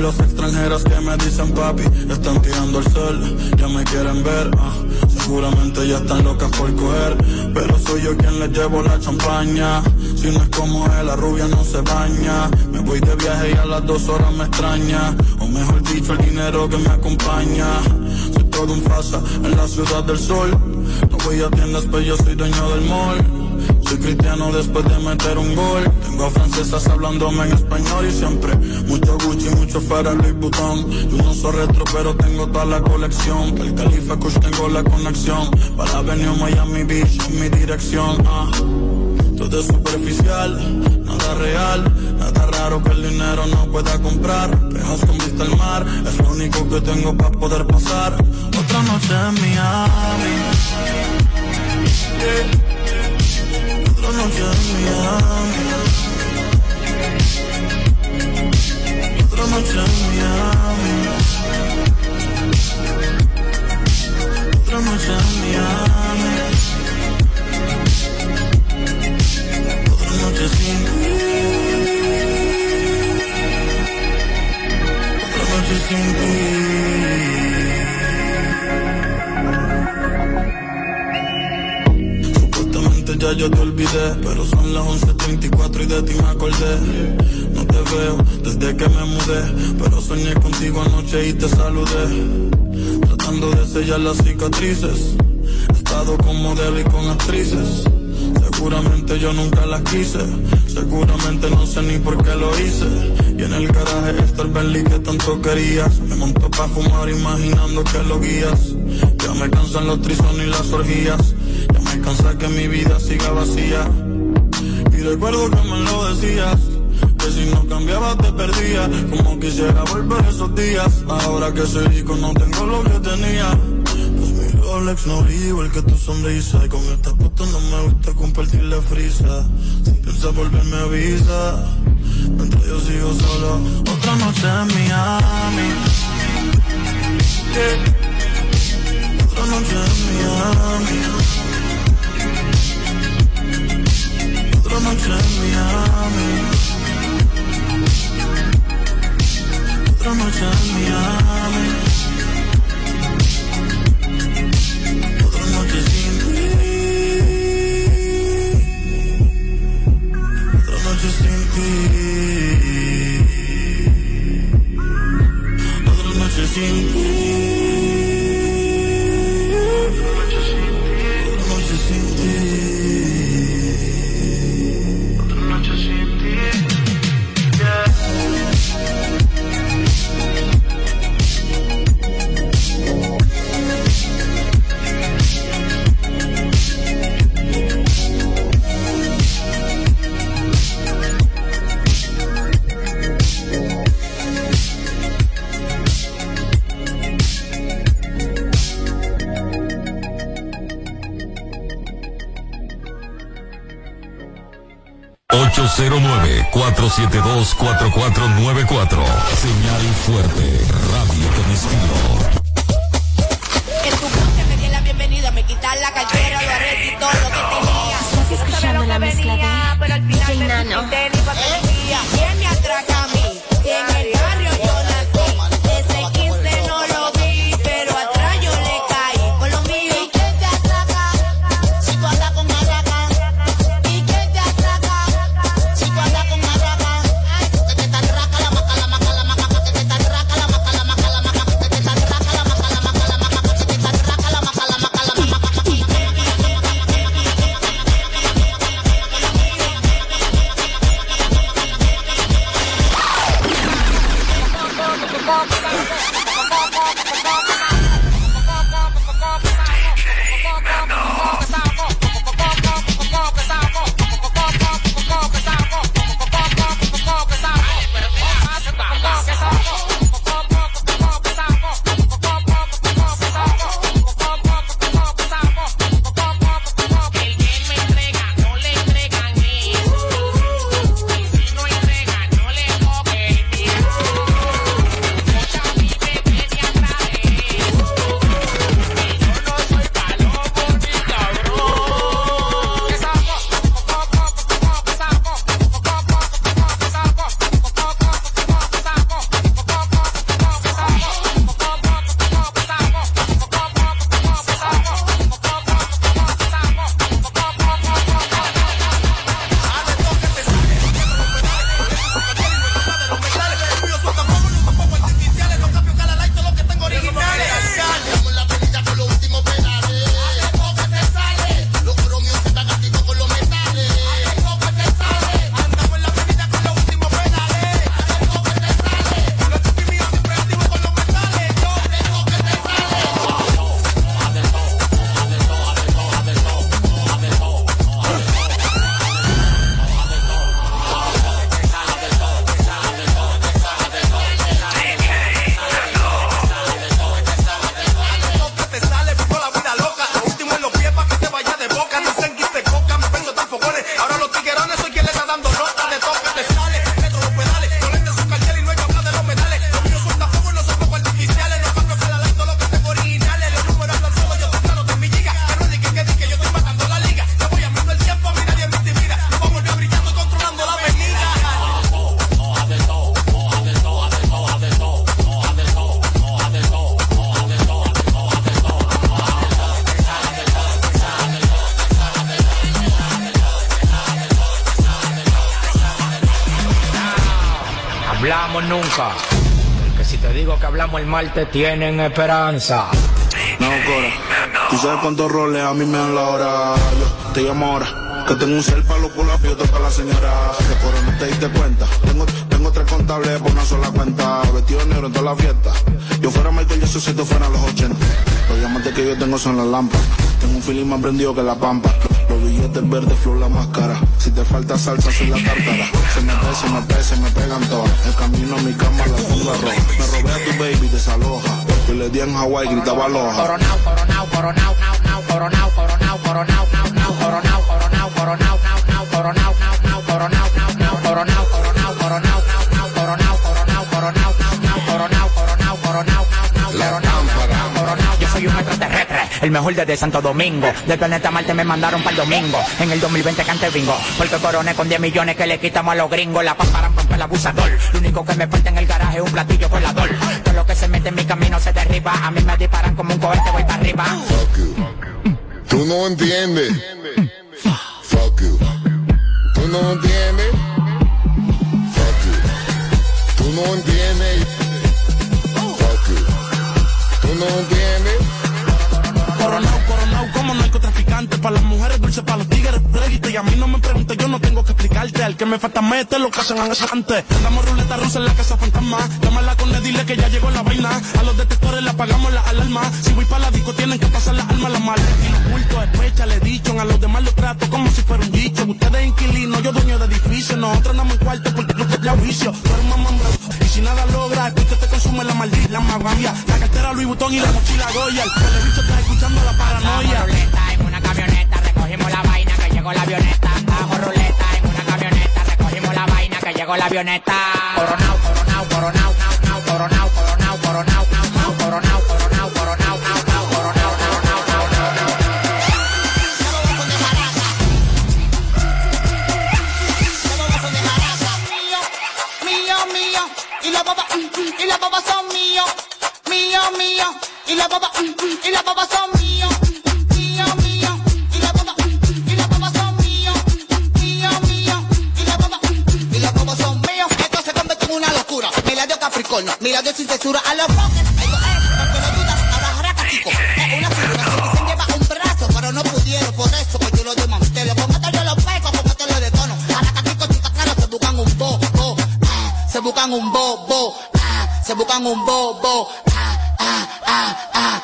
Modelos extranjeras que me dicen papi. Están tirando el sol, ya me quieren ver. ah. Seguramente ya están locas por coger. Pero soy yo quien les llevo la champaña. Si no es como él, la rubia no se baña. Me voy de viaje y a las dos horas me extraña. O mejor dicho, el dinero que me acompaña. Todo un en la ciudad del sol. No voy a tiendas, pero yo soy dueño del mall. Soy cristiano después de meter un gol. Tengo a francesas hablándome en español y siempre mucho Gucci, mucho Ferrari Louis Vuitton. Yo no soy retro, pero tengo toda la colección. El Califa Kush tengo la conexión. Para la Avenue Miami Beach en mi dirección. ah. Todo es superficial, nada real, nada raro que el dinero no pueda comprar. Pejas con vista al mar, es lo único que tengo para poder pasar. Otra noche en Miami. Otra noche en Miami. Otra noche en Miami. Otra noche en Miami. Otra noche sin ti. Otra noche sin ti. Supuestamente ya yo te olvidé, pero son las 11.34 y de ti me acordé. No te veo desde que me mudé, pero soñé contigo anoche y te saludé. Tratando de sellar las cicatrices, he estado con modelos y con actrices. Seguramente yo nunca las quise, seguramente no sé ni por qué lo hice. Y en el garaje está el Bentley que tanto querías. Me montó pa' fumar imaginando que lo guías. Ya me cansan los trisones y las orgías. Ya me cansa que mi vida siga vacía. Y recuerdo que me lo decías. Que si no cambiaba te perdía. Como quisiera volver esos días. Ahora que soy rico no tengo lo que tenía. Rolex no brilla igual que tu sonrisa. Y con esta puta no me gusta compartir la frisa. Si piensas volverme avisa. Mientras yo sigo solo. Otra noche en Miami. Yeah. Otra noche en Miami. Otra noche en Miami. Otra noche en Miami. 809-472-4494. Señal fuerte, radio con estilo. Que tu me diera la bienvenida, me quitar la cartera, lo arresto y todo lo que tenía. Estás escuchando la mezcla de pero al final martes, tienen esperanza. No, Cora. Tú sabes cuántos roles a mí me dan la hora. Yo te llamo ahora. Que tengo un cel palo por la piota para la señora. Que por no te diste cuenta. Tengo, tengo tres contables por una sola cuenta. Vestido negro en toda la fiesta. Yo fuera Michael Jackson si tú fueras los 80. Los diamantes que yo tengo son las lámparas. Tengo un feeling más prendido que la pampa. Los billetes verdes, flor la máscara. Si te falta salsa, soy la tártara. Se me pega, se me pega, se me pegan todas. El camino a mi cama, la funda roja. Me robé a tu baby, desaloja. Yo le di en Hawái, gritaba loja. Coronao, coronao, coronao, nao, nao, coronao, coronao, coronao, nao, nao, coronao, coronao, coronao, nao, nao, coronao, el mejor desde Santo Domingo. Del planeta Marte me mandaron para el domingo. En el 2020 cante bingo. Porque coroné con 10 millones que le quitamos a los gringos. La para romper el abusador. Lo único que me falta en el garaje es un platillo volador. Todo lo que se mete en mi camino se derriba. A mí me disparan como un cohete, voy para arriba. Tú no entiendes. Fuck you. Tú no entiendes. Fuck you. Tú no entiendes. Fuck you. Tú no entiendes. como Narcotraficante. Para las mujeres dulces, para los tigres breguite. Y a mí no me preguntes, yo no tengo que explicarte. Al que me falta mete lo que hacen antes. Damos ruleta rusa en la casa fantasma. Llámala con él, dile que ya llegó la vaina. A los detectores le apagamos la alarma. Si voy para la disco, tienen que pasar las armas, las malas. Y los bultos, despecha, le dicho. A los demás los trato como si fuera un dicho. Ustedes inquilinos, yo dueño de edificio. Nosotros andamos en cuarto porque no te juicio. Tú eres mamambro. Y si nada logra, que te consume la maldita, la magambia. La cartera Louis Vuitton y la mochila Goya. El televiso está escuchando la paranoia. En una camioneta, recogimos la vaina que llegó la avioneta. Bajo ruleta en una camioneta, recogimos la vaina que llegó la avioneta. Coronao, coronao, coronao, nao, nao, coronao, coronao, coronao, nao, nao, coronao, coronao, coronao, nao, nao, coronao, nao, nao, nao, nao, nao. mío, mío, y la baba, mm, mm, y la baba son mío, mío, mío, y la baba, mm, y la baba son mío, mira de sin censura a los foques, esto es, porque no dudas, ahora jaraca, chico, es una figura, se dicen lleva un brazo, pero no pudieron, por eso que yo lo desmantelo, con esto yo lo pego, con esto lo detono, jaraca, chico, chica, claro, se buscan un bo, bo, ah, se buscan un bobo, ah, se buscan un bobo, ah, ah, ah, ah,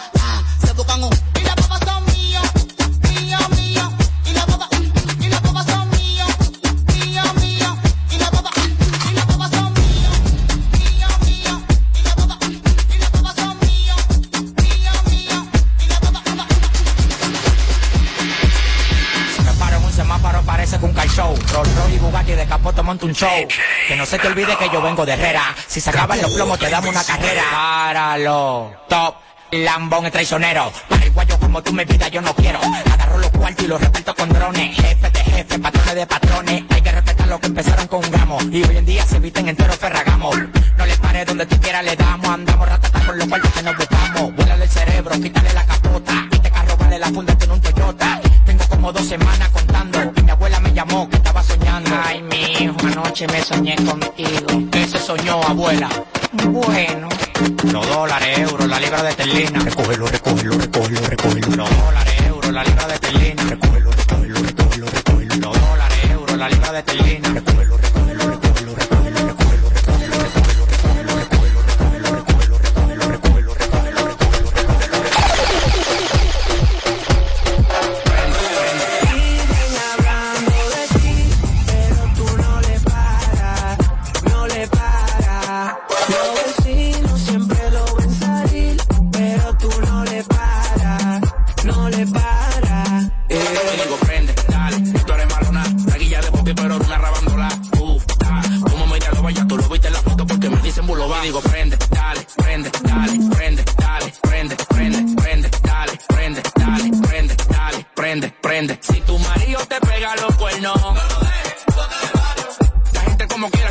show. Rolls Royce y Bugatti de capoto monta un show. Que no se te olvide que yo vengo de Herrera. Si se acaban los plomos, te damos una carrera. Páralo, top. Lambón es traicionero. Paraguayo como tú, mi vida yo no quiero. Agarro los cuartos y los reparto con drones. Jefe de jefe, patrones de patrones. Hay que respetar lo que empezaron con un gramo. Y hoy en día se visten enteros ferragamos. No le pares donde tú quieras, le damos. Andamos ratata con los cuartos que nos buscamos. Vuélale el cerebro, quítale la capota. Este carro vale la funda, tiene un Toyota. Tengo como dos semanas contando. Y mi abuela me llamó. Ay, mi hijo, anoche me soñé contigo. ¿Qué se soñó, abuela? Bueno. Los dólares, euros, la libra de terlina. Recógelo, recógelo, recógelo, recógelo. Los dólares, euros, la libra de terlina. Recógelo, recógelo, recógelo, recógelo. Los dólares, euros, la libra de terlina.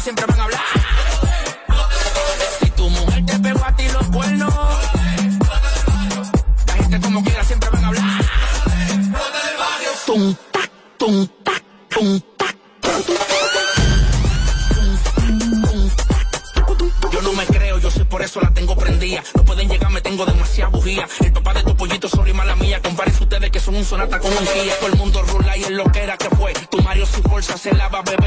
siempre van a hablar. Si tu mujer te pegó a ti los cuernos, la gente como quiera siempre van a hablar. Tum, tac, tum, tac, tum, tac. Yo no me creo, yo soy por eso la tengo prendida. No pueden llegar, me tengo demasiada bujía. El papá de tu pollito, sorry, mala mía. Compárense ustedes que son un sonata con un guía. Todo el mundo rula y es lo que era que fue. Tu Mario su bolsa se lava, bebé.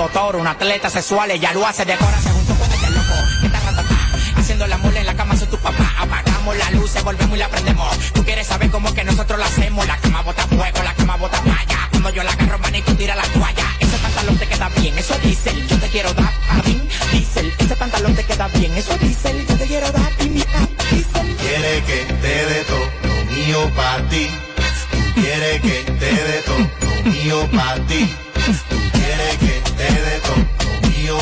doctor, un atleta sexual, ella lo hace de corazón junto con este loco. Que está ratatá, haciendo la mula en la cama, soy tu papá. Apagamos la luz, se volvemos y la prendemos. Tú quieres saber cómo que nosotros la hacemos. La cama bota fuego, la cama bota malla. Cuando yo la agarro, manito, tira la toalla. Ese pantalón te queda bien, eso es diésel. Yo te quiero dar a mí, diésel. Ese pantalón te queda bien, eso es diésel. Yo te quiero dar y mi diésel. Quiere que te dé todo lo mío para ti. Tú quieres que te dé todo lo mío para ti. Tú quieres que te de todo, lo mío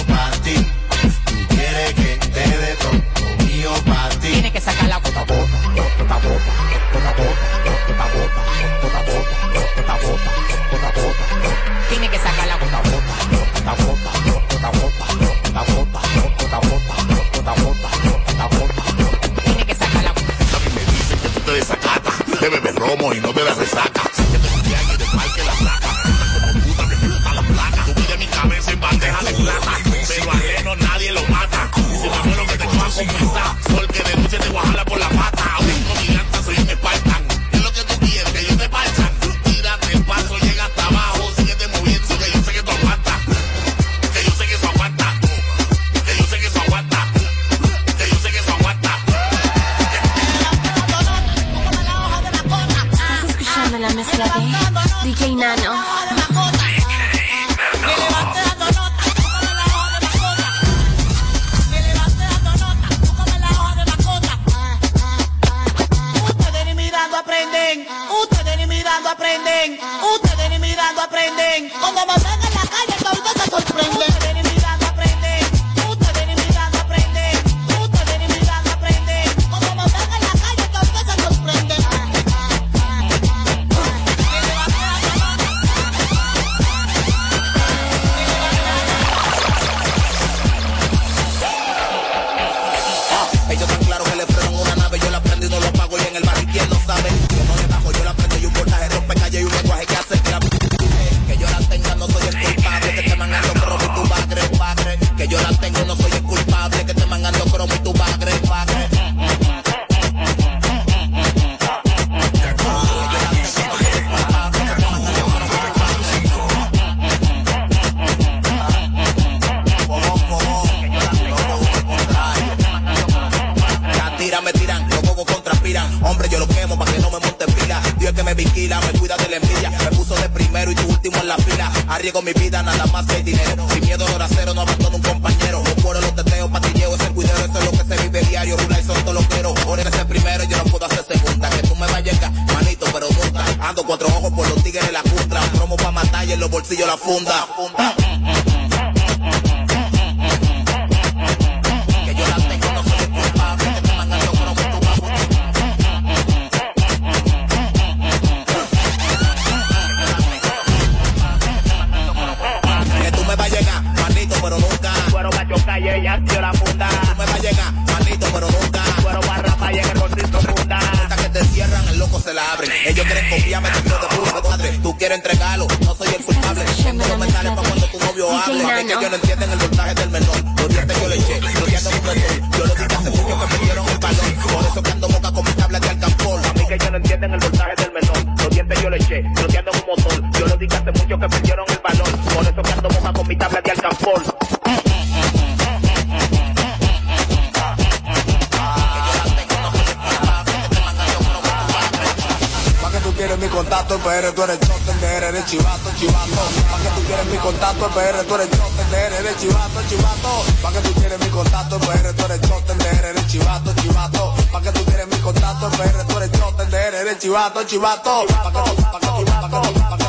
quieres mi contacto, el PR, tú eres chotender, eres chivato, chivato. Pa' que tú quieres mi contacto, el PR, tú eres chotender, eres chivato, chivato. Pa' que tú quieres mi contacto, el PR, tú eres chotender, eres chivato, chivato. Pa' que tú quieres mi contacto, el PR, tú eres chotender, eres chivato, chivato. Pa' que tú, pa' que tú, pa' que tú, pa' que.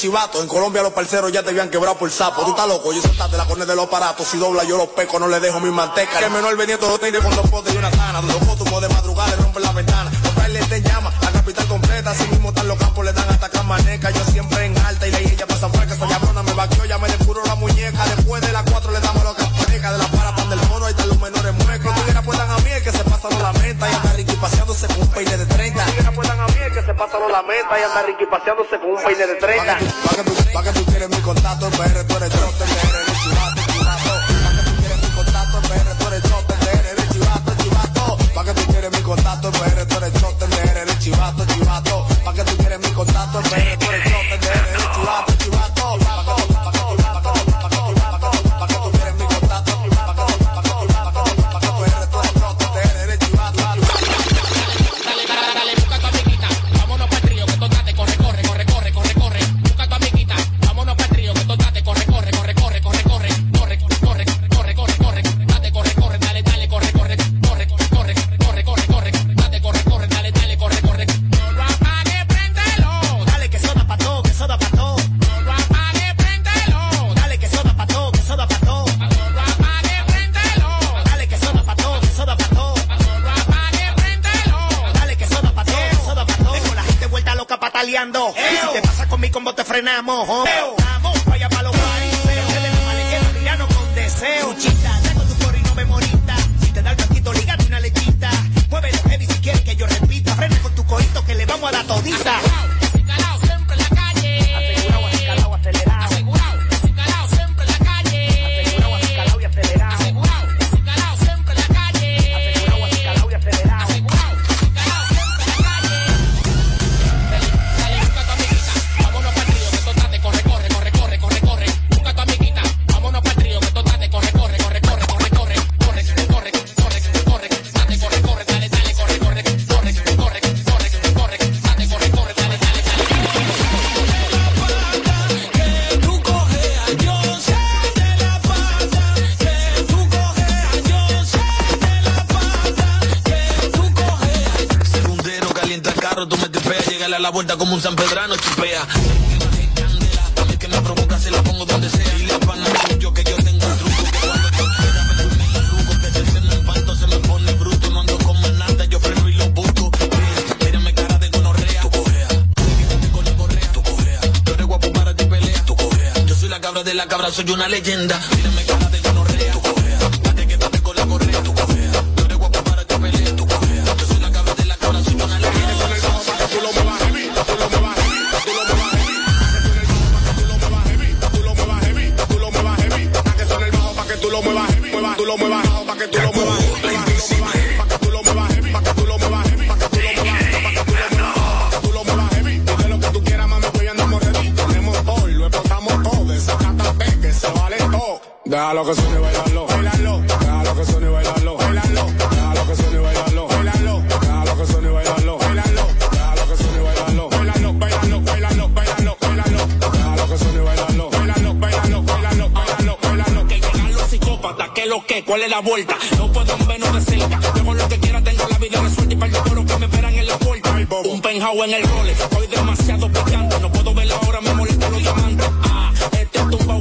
chivato. En Colombia los parceros ya te habían quebrado por sapo. Tú estás loco, yo saltaste la cornea de los aparatos. Si dobla yo los pecos, no le dejo mi manteca. Que menor veniendo los tigres con dos potes y una sana. Los fotos de madrugada le rompen la ventana. Los frailes te llaman, la capital completa. Así mismo están los campos, le dan hasta camaneca. Yo siempre en cometa y anda riquipaseándose con un peine de treta. Oh. Vamos, vaya pa' los fariseos. Que de la malequera tirano con deseo. Dale con tu coro y no me morita. Si te da el blanquito, lígate una lechita. Muévelo heavy si quieres que yo repita. Frena con tu corito que le vamos a dar todita. La vuelta como un San Pedrano, chipea. A mí que me provoca, se la pongo donde sea. Y le apana yo que yo tengo un truco que cuando te quiera me duerme truco, que se el panto, se me pone bruto. No ando como nada, yo freno y lo busco. Mírame cara de gonorrea, cojea. Quítate con la correa, tú cojea. Tú eres guapo para ti pelea, tú cojea. Yo soy la cabra de la cabra, soy una leyenda. Mírame cara Déjalo que suene bailalo, bailalo, déjalo que suene bailalo, bailalo, déjalo que suene bailalo, bailalo, déjalo que suene bailalo, bailalo, déjalo que suene bailalo, bailalo, bailalo, bailalo, bailalo, bailalo, déjalo que suene bailalo, bailalo, bailalo, bailalo, bailalo, bailalo. Que llegan los psicópatas, que lo que, cuál es la vuelta. No pueden vernos de cerca. Yo lo que quiera tengo la vida resuelta y para el coro que me esperan en la puerta. Un penthouse en el role, estoy demasiado picante. No puedo ver ahora, me molesta los diamantes.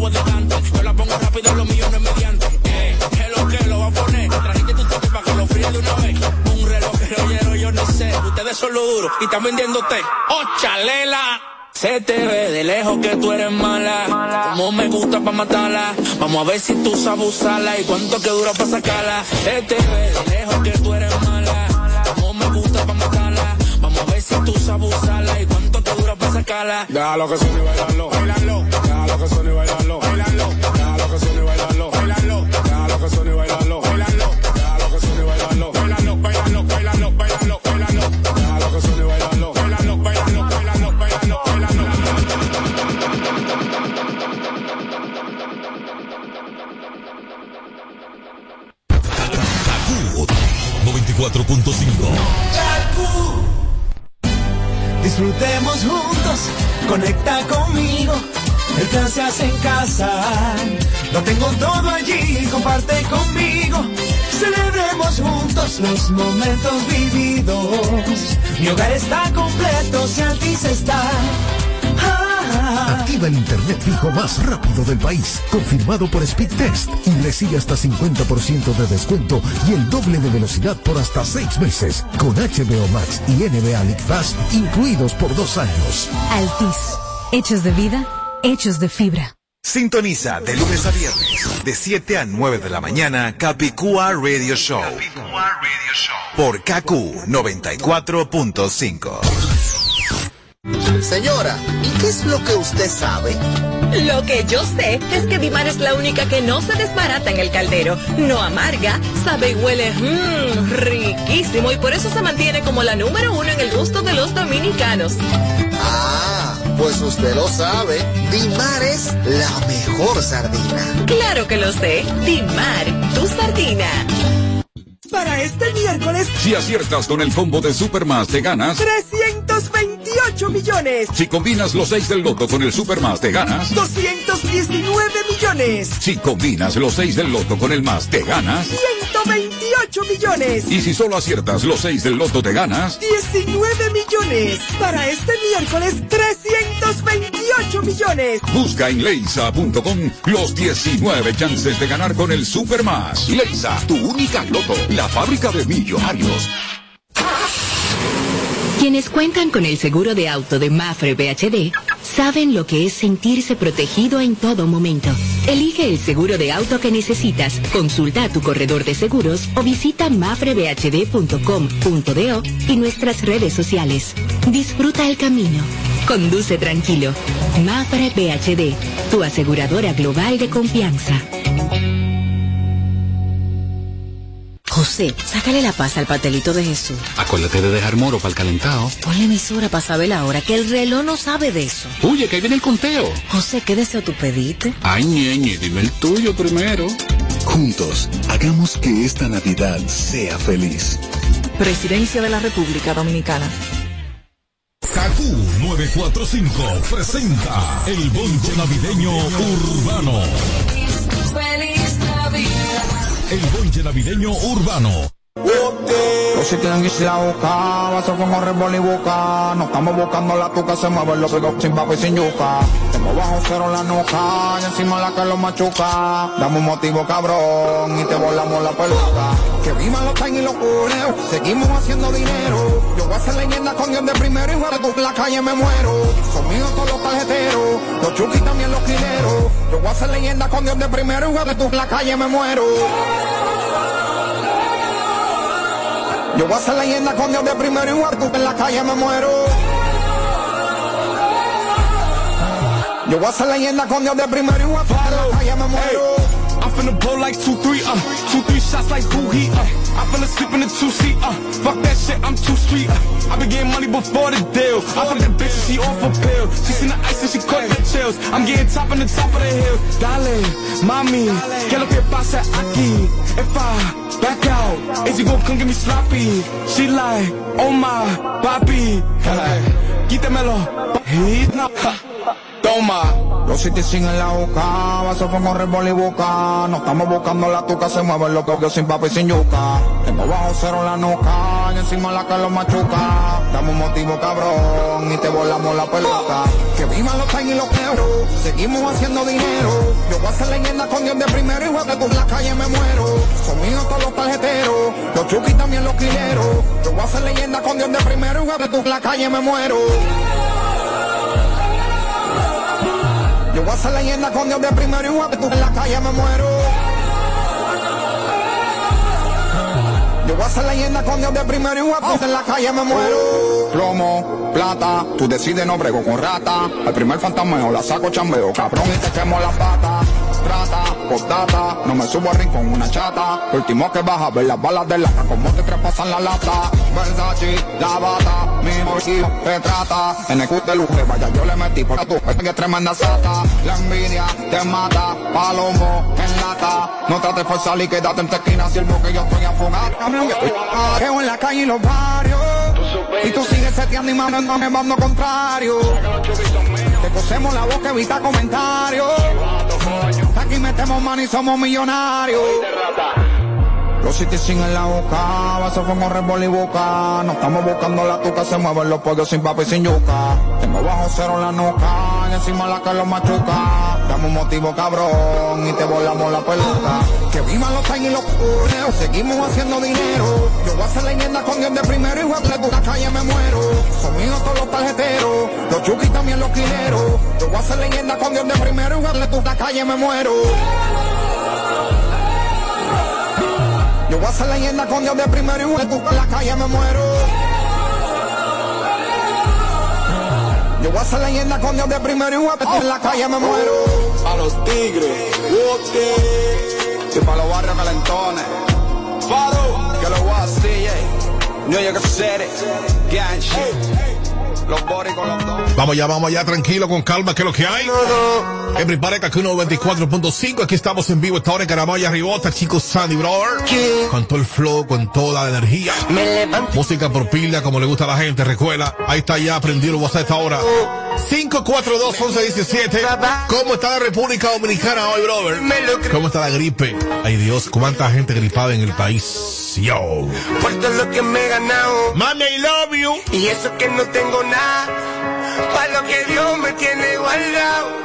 Es. Yo la pongo rápido, los millones mediante. Eh, que lo que lo va a poner. Trajiste tu toque para que lo fríe de una vez. Un reloj que yo no sé. Ustedes son lo duro y están vendiéndote. ¡Oh, chalela! Se te ve de lejos que tú eres mala. Como me gusta pa' matarla. Vamos a ver si tú sabes usarla y cuánto que dura pa' sacarla. Se te ve de lejos que tú eres mala. Como me gusta pa' matarla. Vamos a ver si tú sabes usarla y cuánto te dura pa' sacarla. Déjalo que suene y bailalo, bailalo, déjalo que suene y bailalo, bailalo, déjalo que suene y bailalo, bailalo, déjalo que suene y bailalo, bailalo, déjalo que suene y bailalo, bailalo, bailalo, bailalo, bailalo, bailalo, déjalo que suene y bailalo, bailalo, bailalo, bailalo, bailalo, bailalo. Kaku. 94.5. Disfrutemos juntos, conecta conmigo. El plan se hace en casa. Lo tengo todo allí, comparte conmigo. Celebremos juntos los momentos vividos. Mi hogar está completo si Altis está. Activa el internet fijo más rápido del país, confirmado por Speedtest y recibe hasta 50% de descuento y el doble de velocidad por hasta 6 meses, con HBO Max y NBA League Pass incluidos por dos años. Altis. Hechos de vida, hechos de fibra. Sintoniza de lunes a viernes, de 7 a 9 de la mañana, Capicúa Radio Show. Por KQ 94.5. Señora, ¿y qué es lo que usted sabe? Lo que yo sé es que Dimar es la única que no se desbarata en el caldero, no amarga, sabe y huele mmm, riquísimo y por eso se mantiene como la número uno en el gusto de los dominicanos. Pues usted lo sabe. Dimar es la mejor sardina. Claro que lo sé, Dimar, tu sardina. Para este miércoles, Si aciertas con el combo de Supermas te ganas. 328 millones. Si combinas los 6 del loto con el Supermas te ganas. 219 millones. Si combinas los 6 del loto con el más te ganas. 128 millones. Y si solo aciertas los 6 del loto te ganas. 19 millones. Para este miércoles, 328 millones. Busca en leisa.com los 19 chances de ganar con el Supermas. Leisa, tu única loto, la fábrica de millonarios. Quienes cuentan con el seguro de auto de Mafre BHD saben lo que es sentirse protegido en todo momento. Elige el seguro de auto que necesitas, consulta a tu corredor de seguros o visita mafrebhd.com.do y nuestras redes sociales. Disfruta el camino. Conduce tranquilo. Mafre BHD, tu aseguradora global de confianza. José, sácale la paz al pastelito de Jesús. Acuérdate de dejar moro para el calentado. Ponle emisora para saber la hora, que el reloj no sabe de eso. Oye, que ahí viene el conteo. José, ¿qué deseo tú pediste? Ay, ñeñe, dime el tuyo primero. Juntos, hagamos que esta Navidad sea feliz. Presidencia de la República Dominicana. Kaku 945 presenta el bonche navideño urbano. Feliz. El bonche navideño urbano. Los sitios en Isla Boca, vaso con correr y boca. No estamos buscando la tuca, se mueven los dedos sin papa y sin yuca. Tengo bajo cero la nuca y encima la que lo machuca. Dame un motivo cabrón y te volamos la pelota. Que vivan los time y los culeos, seguimos haciendo dinero. Yo voy a ser leyenda con Dios de primero y a tu la calle me muero. Son míos todos los tarjeteros, los chuquis también los quileros. Yo voy a ser leyenda con Dios de primero y a tu la calle me muero. Yo voy a ser leyenda con Dios de primero y guardo en la calle me muero. Yo voy a ser leyenda con Dios de primero y guardo en la calle me muero. Finna blow like 2-3, uh, two, three shots like Boogie, uh, I'm finna sleep in the two-seat, uh, fuck that shit, I'm too sweet, uh, I been getting money before the deal, I fuck that bitch and she off a pill, she seen the ice and she caught the chills, I'm getting top on the top of the hill, dale, mami, que lo que pasa aquí, if I back out, is you gon' come get me sloppy, she like, oh my, papi, quítemelo, hit, no, Toma. Los sitios sin en la boca, vaso con correr y boca. No estamos buscando la tuca, se mueven los cogios sin papa y sin yuca. Tengo bajo cero la nuca y encima la que machuca. Dame un motivo cabrón y te volamos la pelota. Que vivan los time y los quebros, seguimos haciendo dinero. Yo voy a ser leyenda con Dios de primero y voy a que tú en la calle me muero. Son míos todos los tarjeteros, los chuquis también los quileros. Yo voy a ser leyenda con Dios de primero y voy a que tú en la calle me muero. Yo voy a ser leyenda con Dios de primero y guapo, en la calle me muero. Yo voy a ser leyenda con Dios de primero y guapo, en la calle me muero. Plomo, plata, tú decides no brego con rata. Al primer fantasmeo la saco chambeo, cabrón y te quemo la pata. Trata, postdata, no me subo al rincón una chata. Último que baja, ver las balas de lata, como te traspasan la lata. Versace, la bata, mi morquillo te trata. En el cut de lujo, vaya yo le metí por tu que tremenda sata. La envidia te mata, palomo en lata. No trates de forzar y quédate en tu esquina, sirvo que yo estoy afogado. En la calle y los barrios. Y tú sigues seteando y mandando en bando contrario. Te cosemos la boca, evita comentarios. Aquí metemos mano y somos millonarios. Los sitios sin en la boca, vaso con correr y boca. No estamos buscando la tuca, se mueven los pollos sin papa y sin yuca. Tengo bajo cero la nuca, encima la que lo machuca. Dame un motivo cabrón y te volamos la pelota. Que vivan los time y los culeos, seguimos haciendo dinero. Yo voy a ser leyenda con Dios de primero y voy a la calle me muero. Son todos los tarjeteros, los chuquis también los quileros. Yo voy a ser leyenda con Dios de primero y voy a la calle me muero. Voy a ser leyenda con Dios de primero y tú en la calle me muero. Yo voy a ser leyenda con Dios de primero y tú en la calle me muero. A los tigres, Woodgate. Y para los barrios calentones. Faro, que lo voy a CJ. New York City, gang shit. Los Boris con los dos. Vamos ya, vamos ya, tranquilo, con calma, que es lo que hay. Everybody, aquí 94.5, aquí estamos en vivo, esta hora en Caramaya Ribota, chicos Sandy Brother. Con todo el flow, con toda la energía. Música por pila, como le gusta a la gente, recuerda. Ahí está ya, prendido el WhatsApp esta hora. 542-1117. ¿Cómo está la República Dominicana hoy, brother? ¿Cómo está la gripe? Ay Dios, cuánta gente gripada en el país. Yo. Por todo lo que me he ganado. Mami, I love you. Y eso que no tengo nada. Para lo que Dios me tiene guardado.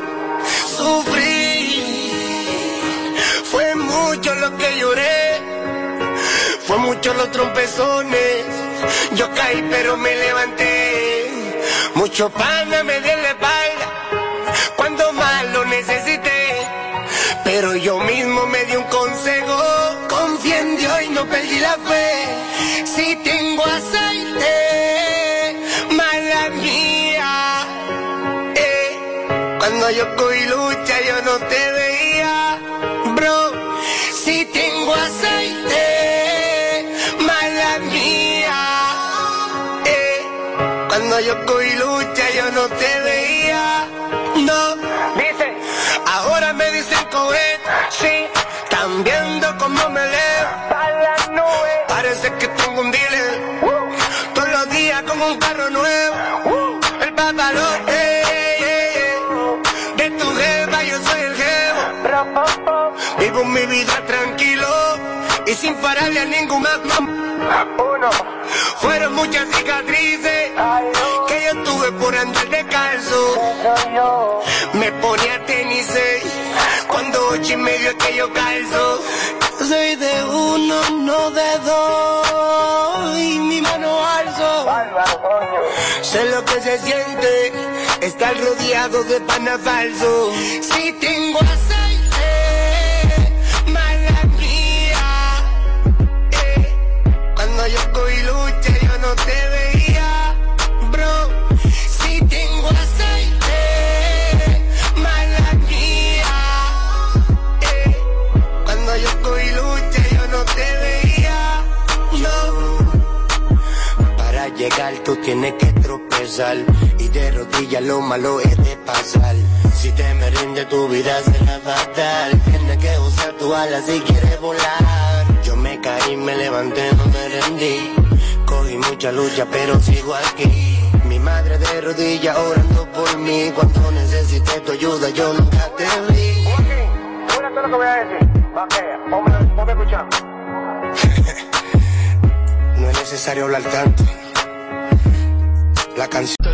Sufrí. Fue mucho lo que lloré. Fue mucho los trompezones. Yo caí pero me levanté. Mucho pana me dio la espalda cuando más lo necesité. Pero yo mismo me di un consejo. Confié en Dios y no perdí la fe. Si tengo aceite, mala mía. Eh, cuando yo cogí lucha yo no te veía, bro. Si tengo aceite, Que tengo un dealer. Todos los días con un carro nuevo. El pantalón, eh, eh, eh. De tu jeva yo soy el jevo. Vivo mi vida tranquilo y sin pararle a ningún más. Uno. Fueron muchas cicatrices que yo tuve por andar descalzo. Me ponía tenis cuando ocho y medio es que yo calzo. Sé lo que se siente estar rodeado de pana falso. Si tengo tú tienes que tropezar y de rodillas lo malo es de pasar. Si te me rinde tu vida será fatal. Tienes que usar tu ala si quieres volar. Yo me caí, me levanté, no me rendí. Cogí mucha lucha, pero sigo aquí. Mi madre de rodillas orando por mí. Cuando necesité tu ayuda, yo nunca te vi. Todo lo que voy a decir. Vaquea, ponme, ponme a escuchar. No es necesario hablar tanto. La canción.